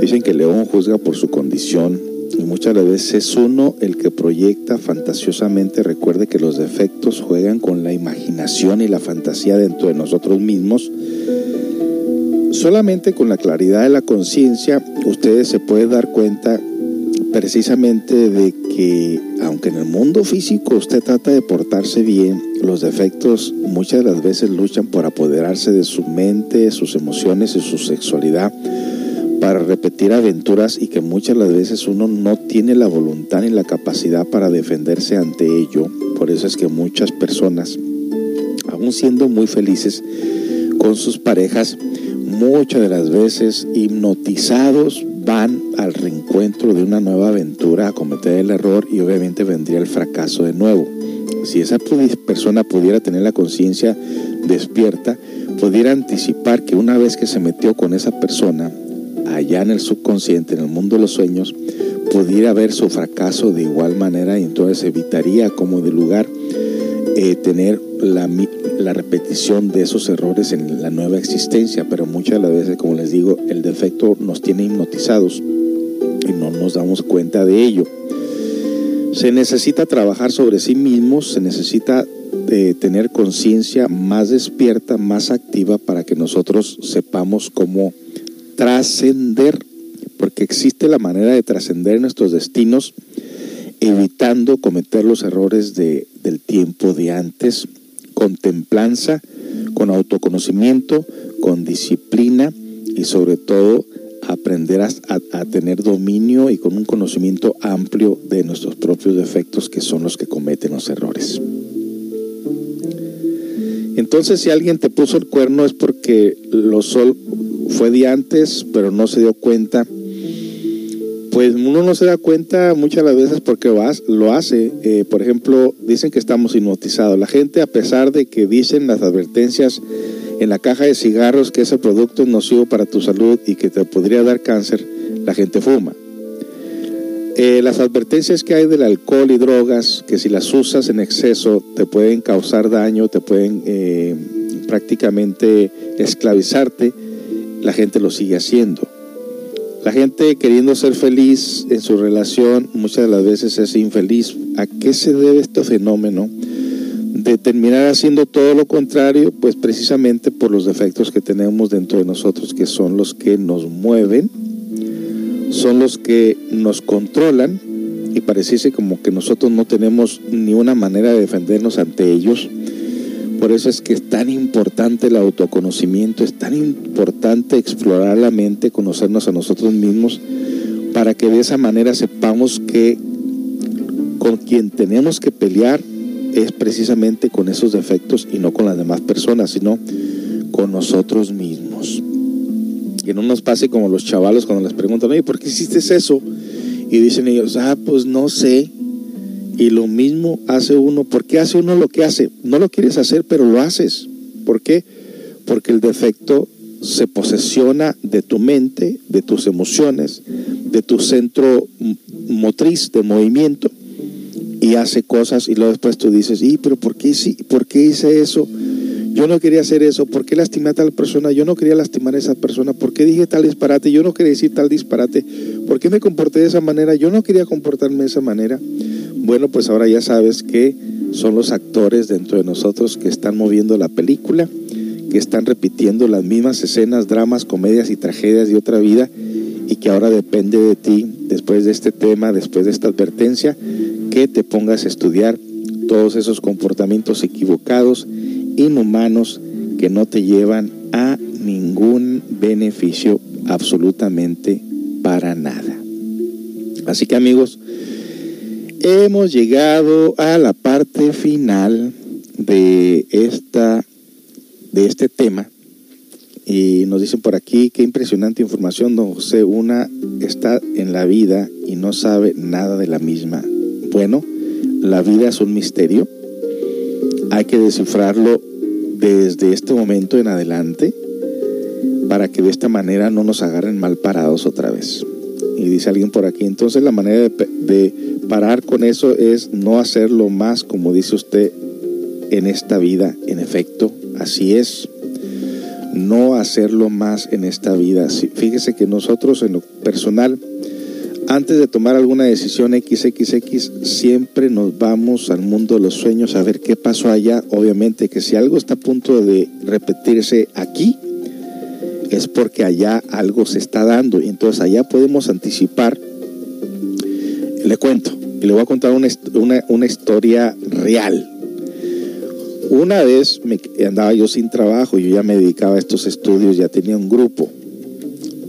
Dicen que el león juzga por su condición y muchas veces es uno el que proyecta fantasiosamente. Recuerde que los defectos juegan con la imaginación y la fantasía dentro de nosotros mismos. Solamente con la claridad de la conciencia ustedes se pueden dar cuenta precisamente de que aunque en el mundo físico usted trata de portarse bien, los defectos muchas de las veces luchan por apoderarse de su mente, sus emociones y su sexualidad para repetir aventuras y que muchas las veces uno no tiene la voluntad ni la capacidad para defenderse ante ello. Por eso es que muchas personas, aún siendo muy felices con sus parejas, muchas de las veces hipnotizados van al reencuentro de una nueva aventura a cometer el error y obviamente vendría el fracaso de nuevo. Si esa persona pudiera tener la conciencia despierta, pudiera anticipar que una vez que se metió con esa persona, allá en el subconsciente, en el mundo de los sueños, pudiera ver su fracaso de igual manera y entonces evitaría como de lugar eh, tener la, la, repetición de esos errores en la nueva existencia, pero muchas de las veces, como les digo, el defecto nos tiene hipnotizados y no nos damos cuenta de ello. Se necesita trabajar sobre sí mismos, se necesita eh, tener conciencia más despierta, más activa para que nosotros sepamos cómo trascender, porque existe la manera de trascender nuestros destinos evitando cometer los errores de, del tiempo de antes, con templanza, con autoconocimiento, con disciplina y sobre todo aprender a, a, tener dominio y con un conocimiento amplio de nuestros propios defectos que son los que cometen los errores. Entonces si alguien te puso el cuerno es porque lo sol fue de antes, pero no se dio cuenta. Pues uno no se da cuenta muchas veces porque lo hace. Eh, por ejemplo, dicen que estamos hipnotizados. La gente, a pesar de que dicen las advertencias en la caja de cigarros que ese producto es nocivo para tu salud y que te podría dar cáncer, la gente fuma. Eh, las advertencias que hay del alcohol y drogas, que si las usas en exceso te pueden causar daño, te pueden eh, prácticamente esclavizarte, la gente lo sigue haciendo. La gente queriendo ser feliz en su relación muchas de las veces es infeliz. ¿A qué se debe este fenómeno? De terminar haciendo todo lo contrario, pues precisamente por los defectos que tenemos dentro de nosotros, que son los que nos mueven, son los que nos controlan y pareciese como que nosotros no tenemos ni una manera de defendernos ante ellos por eso es que es tan importante el autoconocimiento, es tan importante explorar la mente, conocernos a nosotros mismos, para que de esa manera sepamos que con quien tenemos que pelear es precisamente con esos defectos y no con las demás personas, sino con nosotros mismos. Que no nos pase como los chavalos cuando les preguntan, oye, ¿por qué hiciste eso? Y dicen ellos, ah, pues no sé, y lo mismo hace uno. ¿Por qué hace uno lo que hace? No lo quieres hacer, pero lo haces. ¿Por qué? Porque el defecto se posesiona de tu mente, de tus emociones, de tu centro motriz de movimiento y hace cosas y luego después tú dices, ¿y pero por qué, por qué hice eso? Yo no quería hacer eso, ¿por qué lastimé a tal persona? Yo no quería lastimar a esa persona, ¿por qué dije tal disparate? Yo no quería decir tal disparate, ¿por qué me comporté de esa manera? Yo no quería comportarme de esa manera. Bueno, pues ahora ya sabes que son los actores dentro de nosotros que están moviendo la película, que están repitiendo las mismas escenas, dramas, comedias y tragedias de otra vida y que ahora depende de ti, después de este tema, después de esta advertencia, que te pongas a estudiar todos esos comportamientos equivocados, inhumanos, que no te llevan a ningún beneficio absolutamente para nada. Así que amigos, hemos llegado a la parte final de, esta, de este tema. Y nos dicen por aquí, qué impresionante información, don José. Una está en la vida y no sabe nada de la misma. Bueno, la vida es un misterio. hay que descifrarlo desde este momento en adelante para que de esta manera no nos agarren mal parados otra vez. Y dice alguien por aquí, entonces la manera de, de parar con eso es no hacerlo más, como dice usted, en esta vida. En efecto, así es. No hacerlo más en esta vida. Fíjese que nosotros en lo personal, antes de tomar alguna decisión XXX, siempre nos vamos al mundo de los sueños a ver qué pasó allá. Obviamente que si algo está a punto de repetirse aquí, es porque allá algo se está dando. Y entonces allá podemos anticipar. Le cuento, y le voy a contar una, una, una historia real. Una vez me andaba yo sin trabajo, yo ya me dedicaba a estos estudios, ya tenía un grupo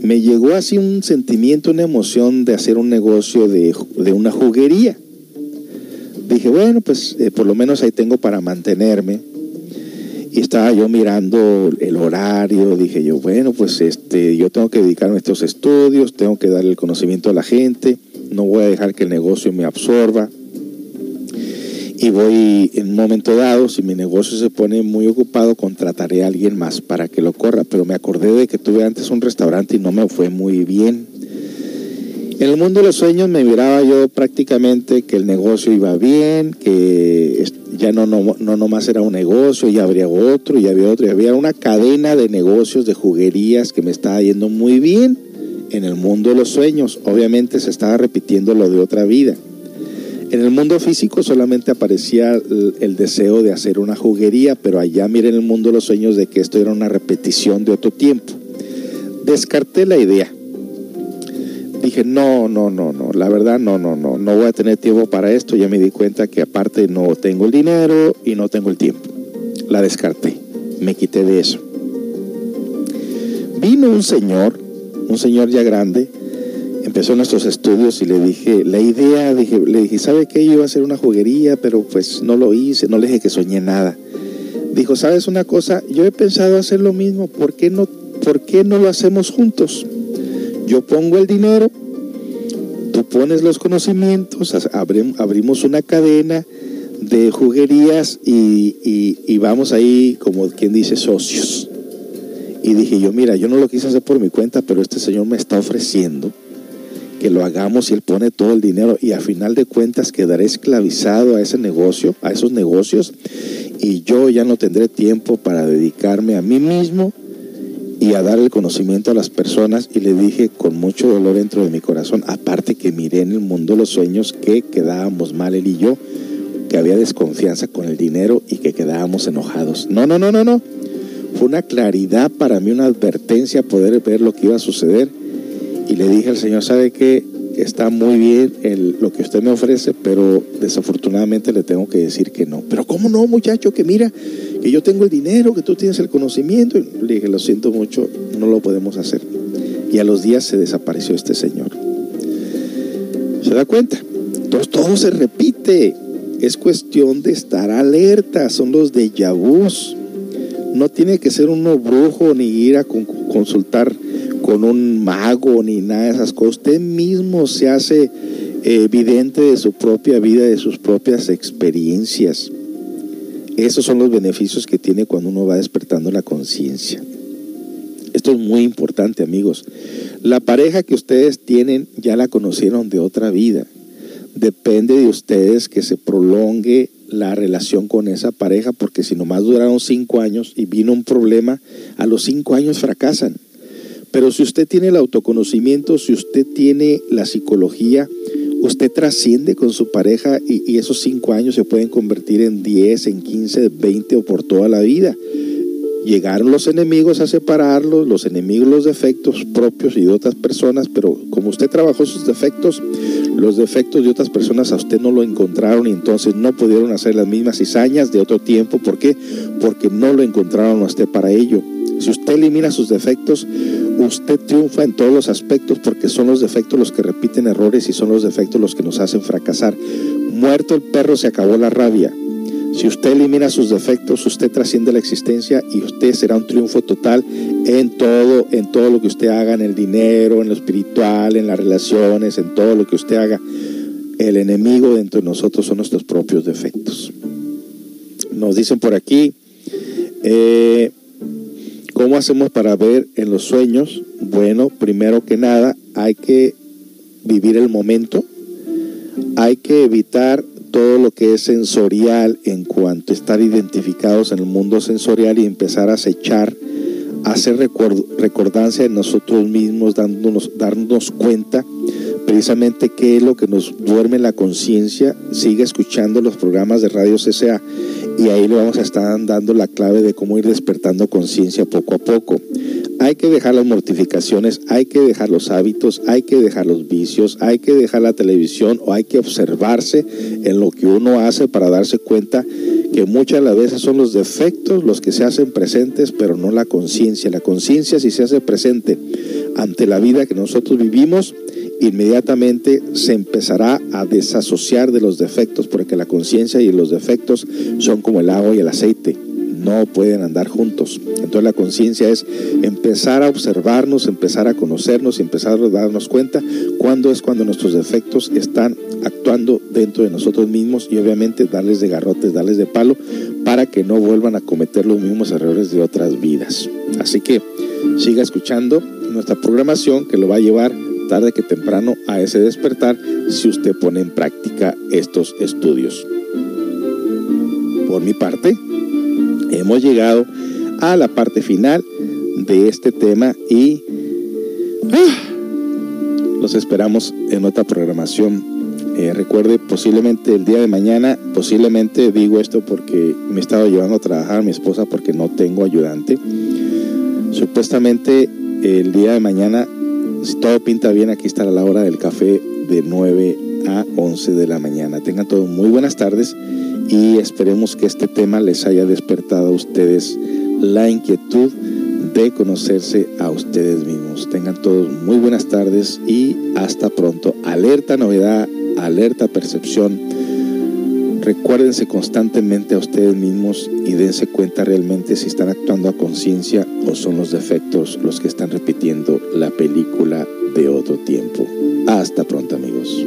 me llegó así un sentimiento, una emoción de hacer un negocio de, una juguería. Dije, bueno, pues eh, por lo menos ahí tengo para mantenerme. Y estaba yo mirando el horario, dije yo, bueno, pues este, yo tengo que dedicarme a estos estudios, tengo que darle el conocimiento a la gente, no voy a dejar que el negocio me absorba y voy en un momento dado, si mi negocio se pone muy ocupado, contrataré a alguien más para que lo corra. Pero me acordé de que tuve antes un restaurante y no me fue muy bien. En el mundo de los sueños me miraba yo prácticamente que el negocio iba bien, que ya no, no, no nomás era un negocio, ya habría otro, y había otro, y había una cadena de negocios, de juguerías que me estaba yendo muy bien en el mundo de los sueños. Obviamente se estaba repitiendo lo de otra vida. En el mundo físico solamente aparecía el, deseo de hacer una juguería, pero allá miren el mundo de los sueños de que esto era una repetición de otro tiempo. Descarté la idea. Dije, no, no, no, no, la verdad no, no, no, no voy a tener tiempo para esto. Ya me di cuenta que aparte no tengo el dinero y no tengo el tiempo. La descarté, me quité de eso. Vino un señor, un señor ya grande, empezó nuestros estudios y le dije, la idea, le dije, ¿sabe qué? Yo iba a hacer una juguería, pero pues no lo hice, no le dije que soñé nada. Dijo, ¿sabes una cosa? Yo he pensado hacer lo mismo, ¿por qué no, por qué no lo hacemos juntos? Yo pongo el dinero, tú pones los conocimientos, abrimos una cadena de juguerías y, y vamos ahí, como quien dice, socios. Y dije yo, mira, yo no lo quise hacer por mi cuenta, pero este señor me está ofreciendo que lo hagamos y él pone todo el dinero y a final de cuentas quedaré esclavizado a ese negocio, a esos negocios y yo ya no tendré tiempo para dedicarme a mí mismo y a dar el conocimiento a las personas y le dije con mucho dolor dentro de mi corazón, aparte que miré en el mundo los sueños que quedábamos mal él y yo, que había desconfianza con el dinero y que quedábamos enojados. No, no, no, no, no. Fue una claridad para mí, una advertencia poder ver lo que iba a suceder y le dije al Señor, ¿sabe qué? Está muy bien lo que usted me ofrece, pero desafortunadamente le tengo que decir que no. Pero ¿cómo no, muchacho? Que mira, que yo tengo el dinero, que tú tienes el conocimiento. le dije, lo siento mucho, no lo podemos hacer. Y a los días se desapareció este señor. ¿Se da cuenta? Entonces todo se repite. Es cuestión de estar alerta. Son los de vus. No tiene que ser uno brujo ni ir a consultar con un mago ni nada de esas cosas. Usted mismo se hace eh, evidente de su propia vida, de sus propias experiencias. Esos son los beneficios que tiene cuando uno va despertando la conciencia. Esto es muy importante, amigos. La pareja que ustedes tienen ya la conocieron de otra vida. Depende de ustedes que se prolongue la relación con esa pareja, porque si nomás duraron cinco años y vino un problema, a los cinco años fracasan. Pero si usted tiene el autoconocimiento, si usted tiene la psicología, usted trasciende con su pareja y, esos cinco años se pueden convertir en 10, en 15, 20 o por toda la vida. Llegaron los enemigos a separarlos, los enemigos los defectos propios y de otras personas, pero como usted trabajó sus defectos, los defectos de otras personas a usted no lo encontraron y entonces no pudieron hacer las mismas cizañas de otro tiempo. ¿Por qué? Porque no lo encontraron a usted para ello. Si usted elimina sus defectos, usted triunfa en todos los aspectos porque son los defectos los que repiten errores y son los defectos los que nos hacen fracasar. Muerto el perro se acabó la rabia. Si usted elimina sus defectos, usted trasciende la existencia y usted será un triunfo total en todo, en todo lo que usted haga, en el dinero, en lo espiritual, en las relaciones, en todo lo que usted haga. El enemigo dentro de nosotros son nuestros propios defectos. nos dicen por aquí, eh, ¿cómo hacemos para ver en los sueños? Bueno, primero que nada, hay que vivir el momento, hay que evitar todo lo que es sensorial en cuanto a estar identificados en el mundo sensorial y empezar a acechar, hacer recordancia de nosotros mismos, dándonos, darnos cuenta precisamente qué es lo que nos duerme la conciencia, sigue escuchando los programas de Radio CCA y ahí le vamos a estar dando la clave de cómo ir despertando conciencia poco a poco. Hay que dejar las mortificaciones, hay que dejar los hábitos, hay que dejar los vicios, hay que dejar la televisión o hay que observarse en lo que uno hace para darse cuenta que muchas las veces son los defectos los que se hacen presentes, pero no la conciencia. La conciencia si se hace presente ante la vida que nosotros vivimos, inmediatamente se empezará a desasociar de los defectos, porque la conciencia y los defectos son como el agua y el aceite no pueden andar juntos. Entonces la conciencia es empezar a observarnos, empezar a conocernos y empezar a darnos cuenta cuándo es cuando nuestros defectos están actuando dentro de nosotros mismos y obviamente darles de garrotes, darles de palo para que no vuelvan a cometer los mismos errores de otras vidas. Así que siga escuchando nuestra programación que lo va a llevar tarde que temprano a ese despertar si usted pone en práctica estos estudios. Por mi parte, hemos llegado a la parte final de este tema y ah, los esperamos en otra programación. Eh, recuerde, posiblemente el día de mañana, posiblemente digo esto porque me he estado llevando a trabajar a mi esposa porque no tengo ayudante. Supuestamente el día de mañana, si todo pinta bien, aquí estará la hora del café de 9 a 11 de la mañana. Tengan todos muy buenas tardes y esperemos que este tema les haya despertado a ustedes la inquietud de conocerse a ustedes mismos. Tengan todos muy buenas tardes y hasta pronto. Alerta novedad, alerta percepción. Recuérdense constantemente a ustedes mismos y dense cuenta realmente si están actuando a conciencia o son los defectos los que están repitiendo la película de otro tiempo. Hasta pronto amigos.